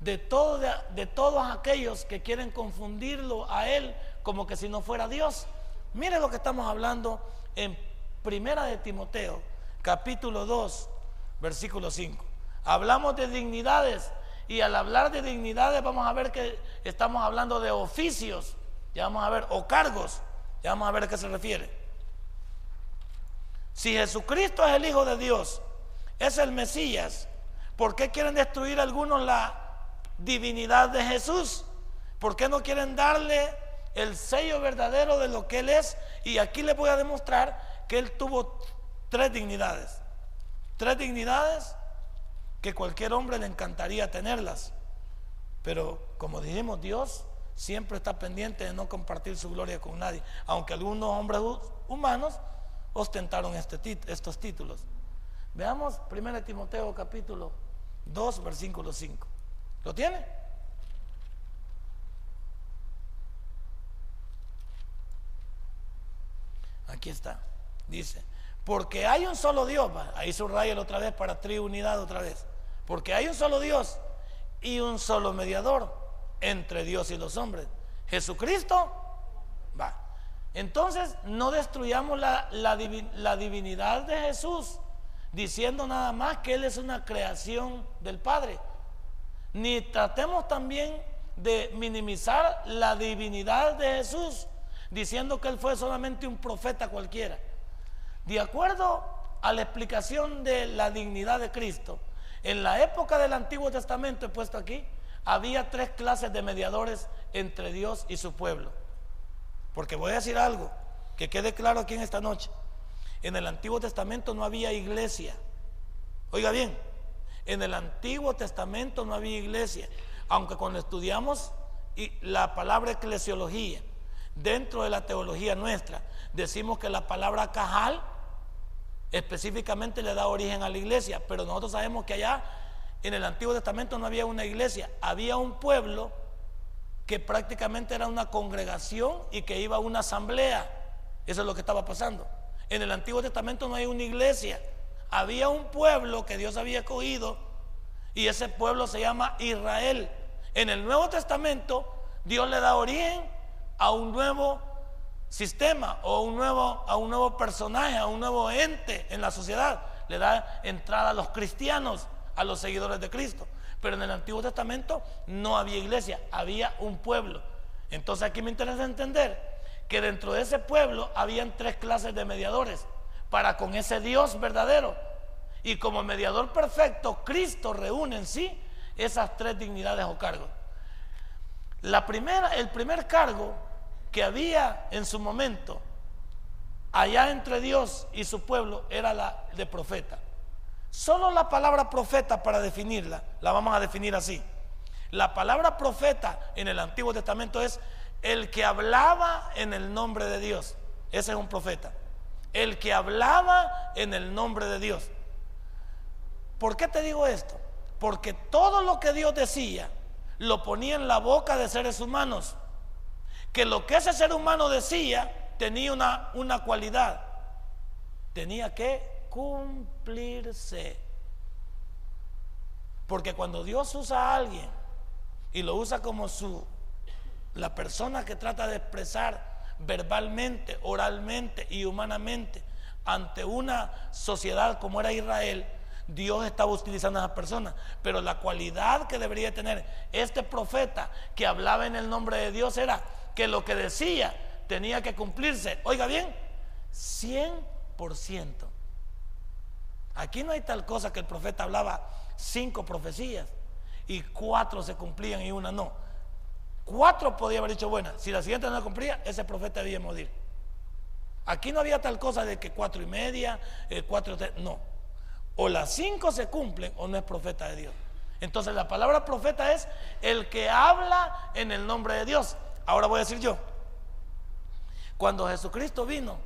de, todo, de, todos aquellos que quieren confundirlo a Él como que si no fuera Dios. Mire lo que estamos hablando en Primera de Timoteo, capítulo 2, versículo 5. Hablamos de dignidades y al hablar de dignidades vamos a ver que estamos hablando de oficios, ya vamos a ver, o cargos, ya vamos a ver a qué se refiere. Si Jesucristo es el Hijo de Dios, es el Mesías, ¿por qué quieren destruir algunos la divinidad de Jesús? ¿Por qué no quieren darle el sello verdadero de lo que Él es? Y aquí les voy a demostrar que Él tuvo tres dignidades. Tres dignidades que cualquier hombre le encantaría tenerlas. Pero como dijimos, Dios siempre está pendiente de no compartir su gloria con nadie, aunque algunos hombres humanos ostentaron este estos títulos. Veamos 1 Timoteo capítulo 2, versículo 5. ¿Lo tiene? Aquí está. Dice, porque hay un solo Dios, ahí subraya otra vez para triunidad otra vez. Porque hay un solo Dios y un solo mediador entre Dios y los hombres. Jesucristo va. Entonces no destruyamos la, la, divinidad de Jesús diciendo nada más que Él es una creación del Padre. Ni tratemos también de minimizar la divinidad de Jesús diciendo que Él fue solamente un profeta cualquiera. De acuerdo a la explicación de la dignidad de Cristo, en la época del Antiguo Testamento, he puesto aquí, había tres clases de mediadores entre Dios y su pueblo. Porque voy a decir algo que quede claro aquí en esta noche. En el Antiguo Testamento no había iglesia. Oiga bien, en el Antiguo Testamento no había iglesia. Aunque cuando estudiamos la palabra eclesiología, dentro de la teología nuestra, decimos que la palabra cajal específicamente le da origen a la iglesia, pero nosotros sabemos que allá en el Antiguo Testamento no había una iglesia, había un pueblo que prácticamente era una congregación y que iba a una asamblea. Eso es lo que estaba pasando. En el Antiguo Testamento no hay una iglesia, había un pueblo que Dios había escogido y ese pueblo se llama Israel. En el Nuevo Testamento Dios le da origen a un nuevo sistema o un nuevo, a un nuevo personaje, a un nuevo ente en la sociedad. Le da entrada a los cristianos, a los seguidores de Cristo. Pero en el Antiguo Testamento no había iglesia, había un pueblo. Entonces aquí me interesa entender que dentro de ese pueblo habían tres clases de mediadores para con ese Dios verdadero. Y como mediador perfecto, Cristo reúne en sí esas tres dignidades o cargos. La primera, el primer cargo que había en su momento allá entre Dios y su pueblo era la de profeta. Solo la palabra profeta para definirla, la vamos a definir así. La palabra profeta en el Antiguo Testamento es el que hablaba en el nombre de Dios. Ese es un profeta. El que hablaba en el nombre de Dios. ¿Por qué te digo esto? Porque todo lo que Dios decía lo ponía en la boca de seres humanos que lo que ese ser humano decía tenía una, una cualidad, tenía que cumplirse. Porque cuando Dios usa a alguien y lo usa como su, la persona que trata de expresar verbalmente, oralmente y humanamente ante una sociedad como era Israel, Dios estaba utilizando a esa persona. Pero la cualidad que debería tener este profeta que hablaba en el nombre de Dios era que lo que decía tenía que cumplirse. Oiga bien, 100%. Aquí no hay tal cosa que el profeta hablaba cinco profecías y cuatro se cumplían y una no. Cuatro podía haber dicho buena. Si la siguiente no cumplía, ese profeta debía morir. Aquí no había tal cosa de que cuatro y media, eh, cuatro, no. O las cinco se cumplen o no es profeta de Dios. Entonces la palabra profeta es el que habla en el nombre de Dios. Ahora voy a decir yo, cuando Jesucristo vino,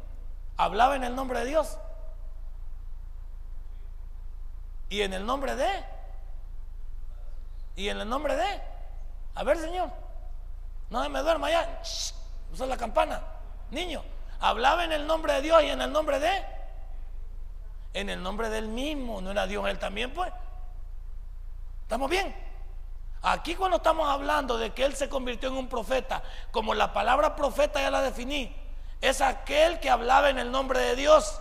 hablaba en el nombre de Dios. Y en el nombre de. Y en el nombre de. A ver, Señor, no me duerma ya. Usa la campana. Niño, hablaba en el nombre de Dios y en el nombre de. En el nombre del mismo. ¿No era Dios él también, pues? ¿Estamos bien? Aquí cuando estamos hablando de que Él se convirtió en un profeta, como la palabra profeta ya la definí, es aquel que hablaba en el nombre de Dios,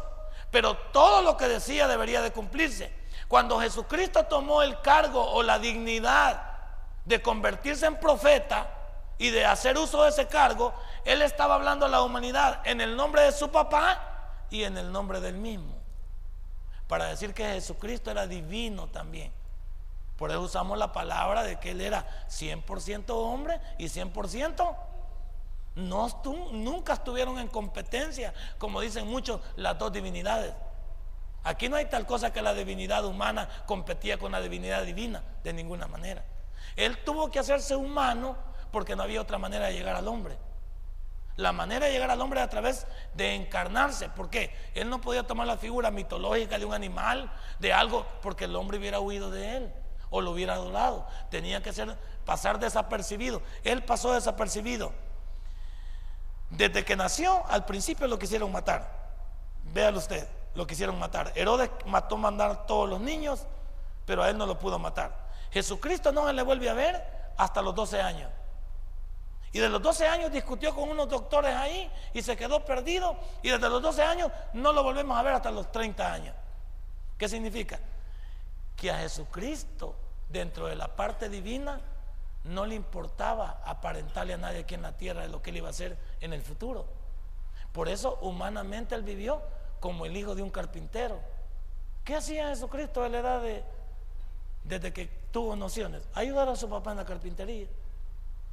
pero todo lo que decía debería de cumplirse. Cuando Jesucristo tomó el cargo o la dignidad de convertirse en profeta y de hacer uso de ese cargo, Él estaba hablando a la humanidad en el nombre de su papá y en el nombre del mismo, para decir que Jesucristo era divino también. Por eso usamos la palabra de que Él era 100% hombre y 100% no nunca estuvieron en competencia, como dicen muchos, las dos divinidades. Aquí no hay tal cosa que la divinidad humana competía con la divinidad divina, de ninguna manera. Él tuvo que hacerse humano porque no había otra manera de llegar al hombre. La manera de llegar al hombre a través de encarnarse. ¿Por qué? Él no podía tomar la figura mitológica de un animal, de algo, porque el hombre hubiera huido de él o lo hubiera adorado. Tenía que ser, pasar desapercibido. Él pasó desapercibido. Desde que nació, al principio lo quisieron matar. Véalo usted, lo quisieron matar. Herodes mató mandar todos los niños, pero a él no lo pudo matar. Jesucristo no se le vuelve a ver hasta los 12 años. Y de los 12 años discutió con unos doctores ahí y se quedó perdido. Y desde los 12 años no lo volvemos a ver hasta los 30 años. ¿Qué significa? Que a Jesucristo, dentro de la parte divina, no le importaba aparentarle a nadie aquí en la tierra de lo que él iba a hacer en el futuro. Por eso humanamente él vivió como el hijo de un carpintero. ¿Qué hacía Jesucristo a la edad de, desde que tuvo nociones? Ayudar a su papá en la carpintería.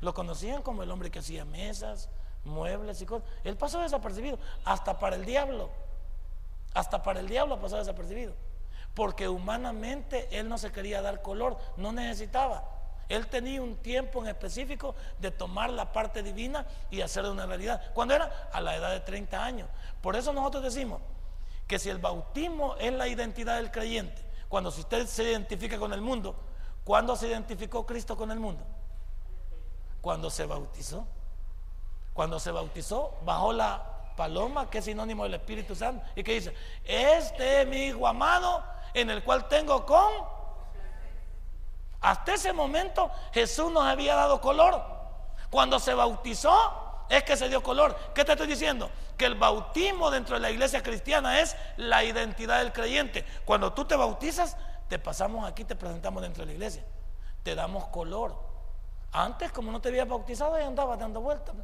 Lo conocían como el hombre que hacía mesas, muebles y cosas. Él pasó desapercibido, hasta para el diablo. Hasta para el diablo pasó desapercibido. Porque humanamente él no se quería dar color, no necesitaba. Él tenía un tiempo en específico de tomar la parte divina y hacerla una realidad. ¿Cuándo era? A la edad de 30 años. Por eso nosotros decimos que si el bautismo es la identidad del creyente, cuando si usted se identifica con el mundo, ¿cuándo se identificó Cristo con el mundo? Cuando se bautizó. Cuando se bautizó, bajó la paloma, que es sinónimo del Espíritu Santo, y que dice, este es mi hijo amado, en el cual tengo con hasta ese momento Jesús nos había dado color. Cuando se bautizó es que se dio color. ¿Qué te estoy diciendo? Que el bautismo dentro de la iglesia cristiana es la identidad del creyente. Cuando tú te bautizas, te pasamos aquí, te presentamos dentro de la iglesia. Te damos color. Antes, como no te habías bautizado, ahí andabas dando vueltas.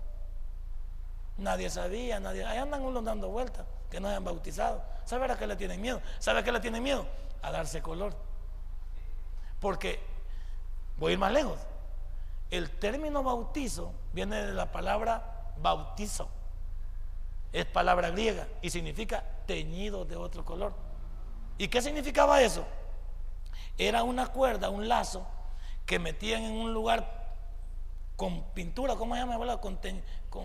Nadie sabía, nadie. Ahí andan unos dando vueltas que no hayan bautizado. ¿Sabe a qué le tienen miedo? ¿Sabe a qué le tienen miedo? A darse color. Porque Voy a ir más lejos. El término bautizo viene de la palabra bautizo. Es palabra griega y significa teñido de otro color. ¿Y qué significaba eso? Era una cuerda, un lazo que metían en un lugar con pintura, ¿cómo se llama? Con, con, con,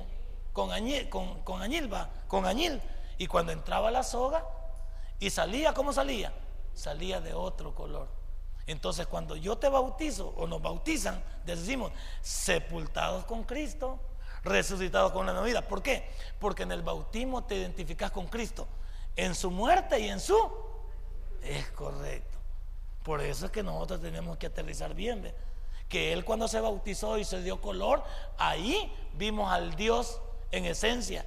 con, con añil, con añil. Y cuando entraba la soga y salía, ¿cómo salía? Salía de otro color. Entonces cuando yo te bautizo o nos bautizan, decimos, sepultados con Cristo, resucitados con la nueva vida. ¿Por qué? Porque en el bautismo te identificas con Cristo, en su muerte y en su... Es correcto. Por eso es que nosotros tenemos que aterrizar bien. Que Él cuando se bautizó y se dio color, ahí vimos al Dios en esencia.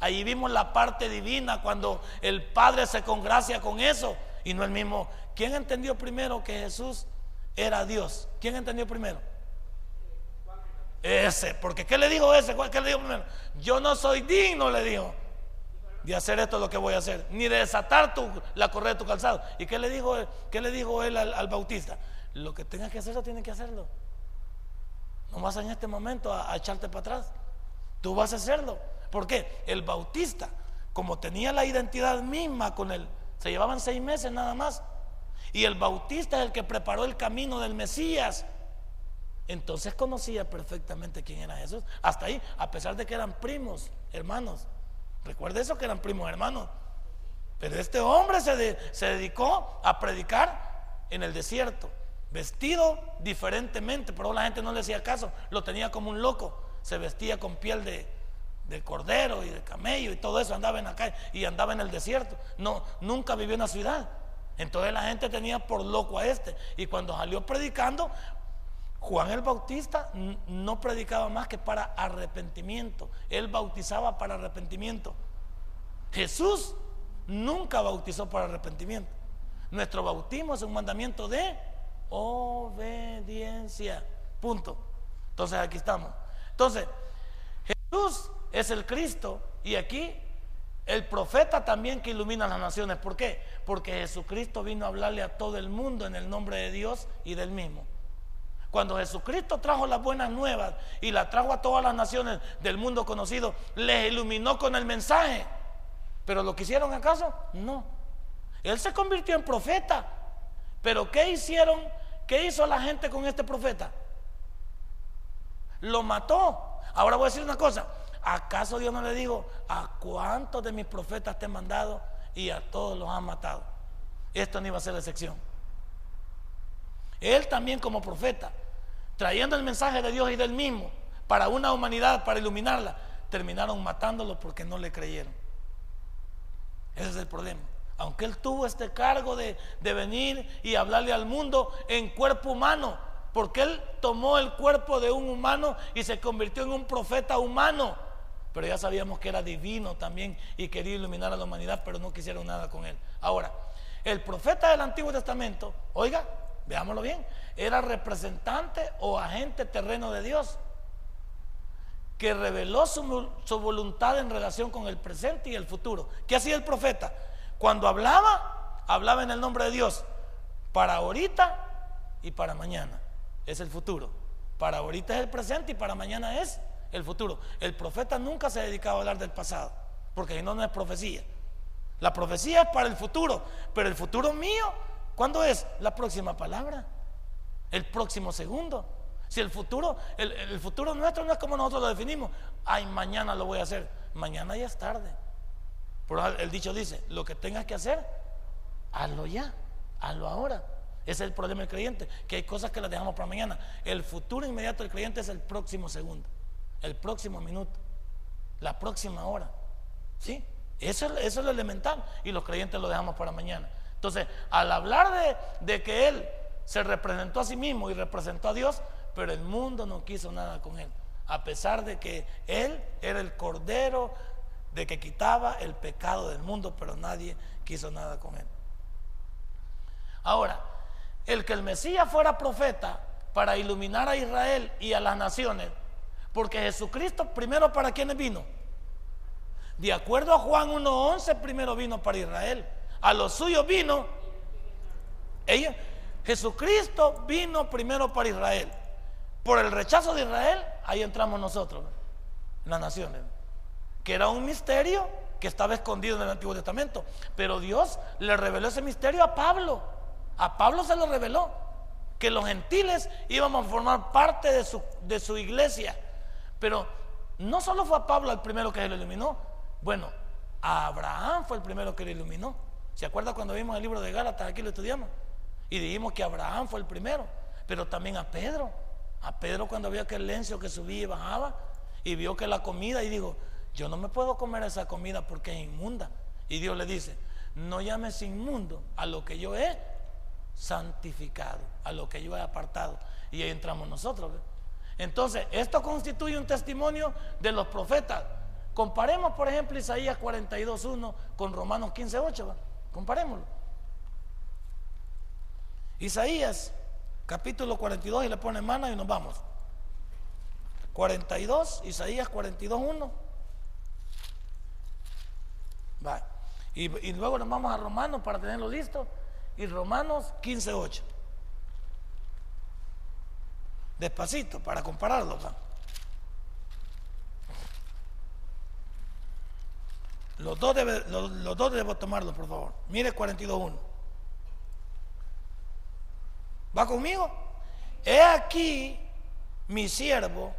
Ahí vimos la parte divina cuando el Padre se congracia con eso y no el mismo. ¿Quién entendió primero que Jesús era Dios? ¿Quién entendió primero? Ese, porque ¿qué le dijo ese? ¿Qué le dijo primero? Yo no soy digno, le dijo, de hacer esto lo que voy a hacer, ni de desatar tu, la correa de tu calzado. ¿Y qué le dijo, qué le dijo él al, bautista? Lo que tengas que hacerlo, tienes que hacerlo. No vas en este momento a echarte para atrás. Tú vas a hacerlo. ¿Por qué? El bautista, como tenía la identidad misma con el se llevaban seis meses nada más. Y el bautista es el que preparó el camino del Mesías. Entonces conocía perfectamente quién era Jesús. Hasta ahí, a pesar de que eran primos, hermanos. Recuerde eso que eran primos hermanos. Pero este hombre se, se dedicó a predicar en el desierto, vestido diferentemente, pero la gente no le hacía caso, lo tenía como un loco. Se vestía con piel de, de cordero y de camello y todo eso, andaba en la calle y andaba en el desierto. No, nunca vivió en la ciudad. Entonces la gente tenía por loco a este. Y cuando salió predicando, Juan el Bautista no predicaba más que para arrepentimiento. Él bautizaba para arrepentimiento. Jesús nunca bautizó para arrepentimiento. Nuestro bautismo es un mandamiento de obediencia. Punto. Entonces aquí estamos. Entonces, Jesús es el Cristo y aquí el profeta también que ilumina las naciones. ¿Por qué? Porque Jesucristo vino a hablarle a todo el mundo en el nombre de Dios y del mismo. Cuando Jesucristo trajo las buenas nuevas y las trajo a todas las naciones del mundo conocido, les iluminó con el mensaje. ¿Pero lo quisieron acaso? No. Él se convirtió en profeta. Pero ¿qué hicieron? ¿Qué hizo la gente con este profeta? Lo mató. Ahora voy a decir una cosa. ¿Acaso Dios no le dijo, a cuántos de mis profetas te he mandado y a todos los han matado? Esto no iba a ser la excepción. Él también como profeta, trayendo el mensaje de Dios y del mismo para una humanidad, para iluminarla, terminaron matándolo porque no le creyeron. Ese es el problema. Aunque él tuvo este cargo de, de venir y hablarle al mundo en cuerpo humano, porque él tomó el cuerpo de un humano y se convirtió en un profeta humano pero ya sabíamos que era divino también y quería iluminar a la humanidad, pero no quisieron nada con él. Ahora, el profeta del Antiguo Testamento, oiga, veámoslo bien, era representante o agente terreno de Dios, que reveló su, su voluntad en relación con el presente y el futuro. ¿Qué hacía el profeta? Cuando hablaba, hablaba en el nombre de Dios, para ahorita y para mañana. Es el futuro. Para ahorita es el presente y para mañana es el futuro. El profeta nunca se ha dedicado a hablar del pasado, porque si no, no es profecía. La profecía es para el futuro, pero el futuro mío, ¿cuándo es? La próxima palabra, el próximo segundo. Si el futuro, el, futuro nuestro no es como nosotros lo definimos, ay, mañana lo voy a hacer, mañana ya es tarde. Por el dicho dice, lo que tengas que hacer, hazlo ya, hazlo ahora. Ese es el problema del creyente, que hay cosas que las dejamos para mañana. El futuro inmediato del creyente es el próximo segundo el próximo minuto, la próxima hora. ¿Sí? Eso, es lo elemental y los creyentes lo dejamos para mañana. Entonces, al hablar de, de que Él se representó a sí mismo y representó a Dios, pero el mundo no quiso nada con Él, a pesar de que Él era el cordero de que quitaba el pecado del mundo, pero nadie quiso nada con Él. Ahora, el que el Mesías fuera profeta para iluminar a Israel y a las naciones, porque Jesucristo primero para quienes vino. De acuerdo a Juan 1.11, primero vino para Israel. A los suyos vino. Ella, Jesucristo vino primero para Israel. Por el rechazo de Israel, ahí entramos nosotros, las naciones. Que era un misterio que estaba escondido en el Antiguo Testamento. Pero Dios le reveló ese misterio a Pablo. A Pablo se lo reveló. Que los gentiles íbamos a formar parte de su, de su iglesia pero no solo fue a Pablo el primero que se lo iluminó, bueno, a Abraham fue el primero que lo iluminó. ¿Se acuerda cuando vimos el libro de Gálatas? Aquí lo estudiamos. Y dijimos que Abraham fue el primero, pero también a Pedro. A Pedro cuando vio aquel lencio que subía y bajaba y vio que la comida y dijo, yo no me puedo comer esa comida porque es inmunda. Y Dios le dice, no llames inmundo a lo que yo he santificado, a lo que yo he apartado. Y ahí entramos nosotros. Entonces, esto constituye un testimonio de los profetas. Comparemos, por ejemplo, Isaías 42.1 con Romanos 15.8. Comparémoslo. Isaías, capítulo 42, y le pone mano y nos vamos. 42, Isaías 42.1. Va. Y, y luego nos vamos a Romanos para tenerlo listo. Y Romanos 15.8. Despacito, para compararlo. Los dos, debe, los, dos debo tomarlo, por favor. Mire 42.1. ¿Va conmigo? He aquí mi siervo,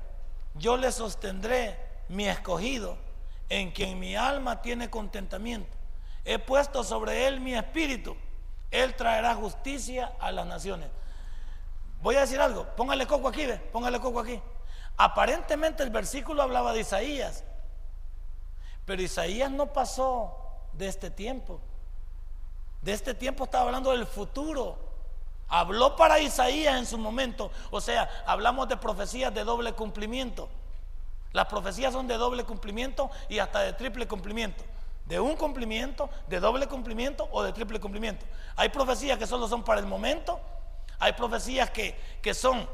yo le sostendré mi escogido, en quien mi alma tiene contentamiento. He puesto sobre él mi espíritu. Él traerá justicia a las naciones. Voy a decir algo, póngale coco aquí, ve, póngale coco aquí. Aparentemente el versículo hablaba de Isaías, pero Isaías no pasó de este tiempo. De este tiempo estaba hablando del futuro. Habló para Isaías en su momento. O sea, hablamos de profecías de doble cumplimiento. Las profecías son de doble cumplimiento y hasta de triple cumplimiento. De un cumplimiento, de doble cumplimiento o de triple cumplimiento. Hay profecías que solo son para el momento. Hay profecías que, que son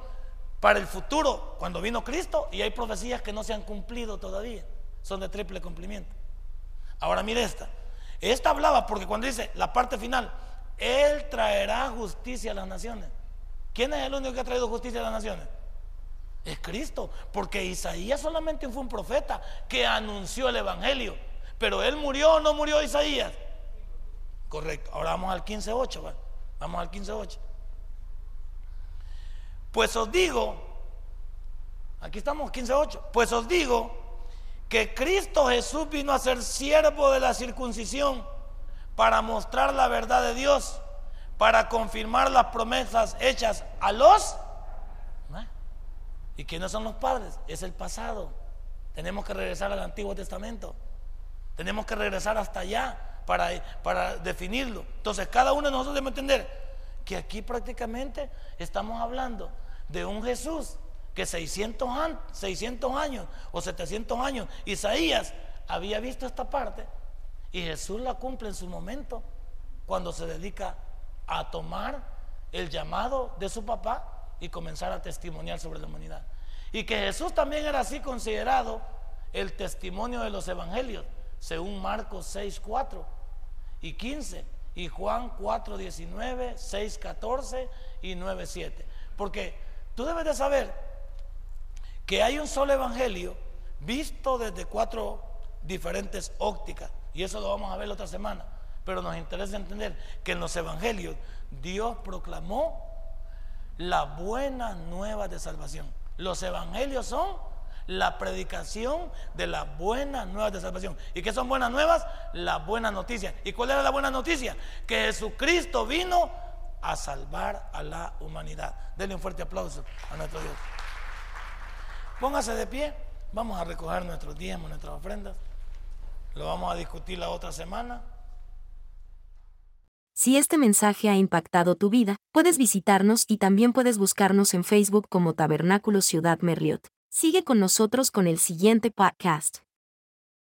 para el futuro, cuando vino Cristo. Y hay profecías que no se han cumplido todavía. Son de triple cumplimiento. Ahora mire esta. Esta hablaba porque cuando dice la parte final, Él traerá justicia a las naciones. ¿Quién es el único que ha traído justicia a las naciones? Es Cristo, porque Isaías solamente fue un profeta que anunció el Evangelio. Pero él murió o no murió Isaías. Correcto. Ahora vamos al 15.8. Vamos al 15.8. Pues os digo, aquí estamos, 15.8. Pues os digo que Cristo Jesús vino a ser siervo de la circuncisión para mostrar la verdad de Dios, para confirmar las promesas hechas a los... ¿Y quiénes son los padres? Es el pasado. Tenemos que regresar al Antiguo Testamento. Tenemos que regresar hasta allá para, para definirlo. Entonces, cada uno de nosotros debe entender que aquí prácticamente estamos hablando de un Jesús que 600, 600 años o 700 años, Isaías había visto esta parte y Jesús la cumple en su momento cuando se dedica a tomar el llamado de su papá y comenzar a testimoniar sobre la humanidad. Y que Jesús también era así considerado el testimonio de los evangelios, según Marcos 6, 4 y 15, y Juan 4, 19, 6, 14 y 9, 7. Porque tú debes de saber que hay un solo evangelio visto desde cuatro diferentes ópticas. Y eso lo vamos a ver la otra semana. Pero nos interesa entender que en los evangelios Dios proclamó la buena nueva de salvación. Los evangelios son la predicación de la buena nueva de salvación. ¿Y qué son buenas nuevas? La buena noticia. ¿Y cuál era la buena noticia? Que Jesucristo vino a salvar a la humanidad. Denle un fuerte aplauso a nuestro Dios. Póngase de pie, vamos a recoger nuestros diezmos, nuestras ofrendas. Lo vamos a discutir la otra semana. Si este mensaje ha impactado tu vida, puedes visitarnos y también puedes buscarnos en Facebook como Tabernáculo Ciudad Merliot. Sigue con nosotros con el siguiente podcast.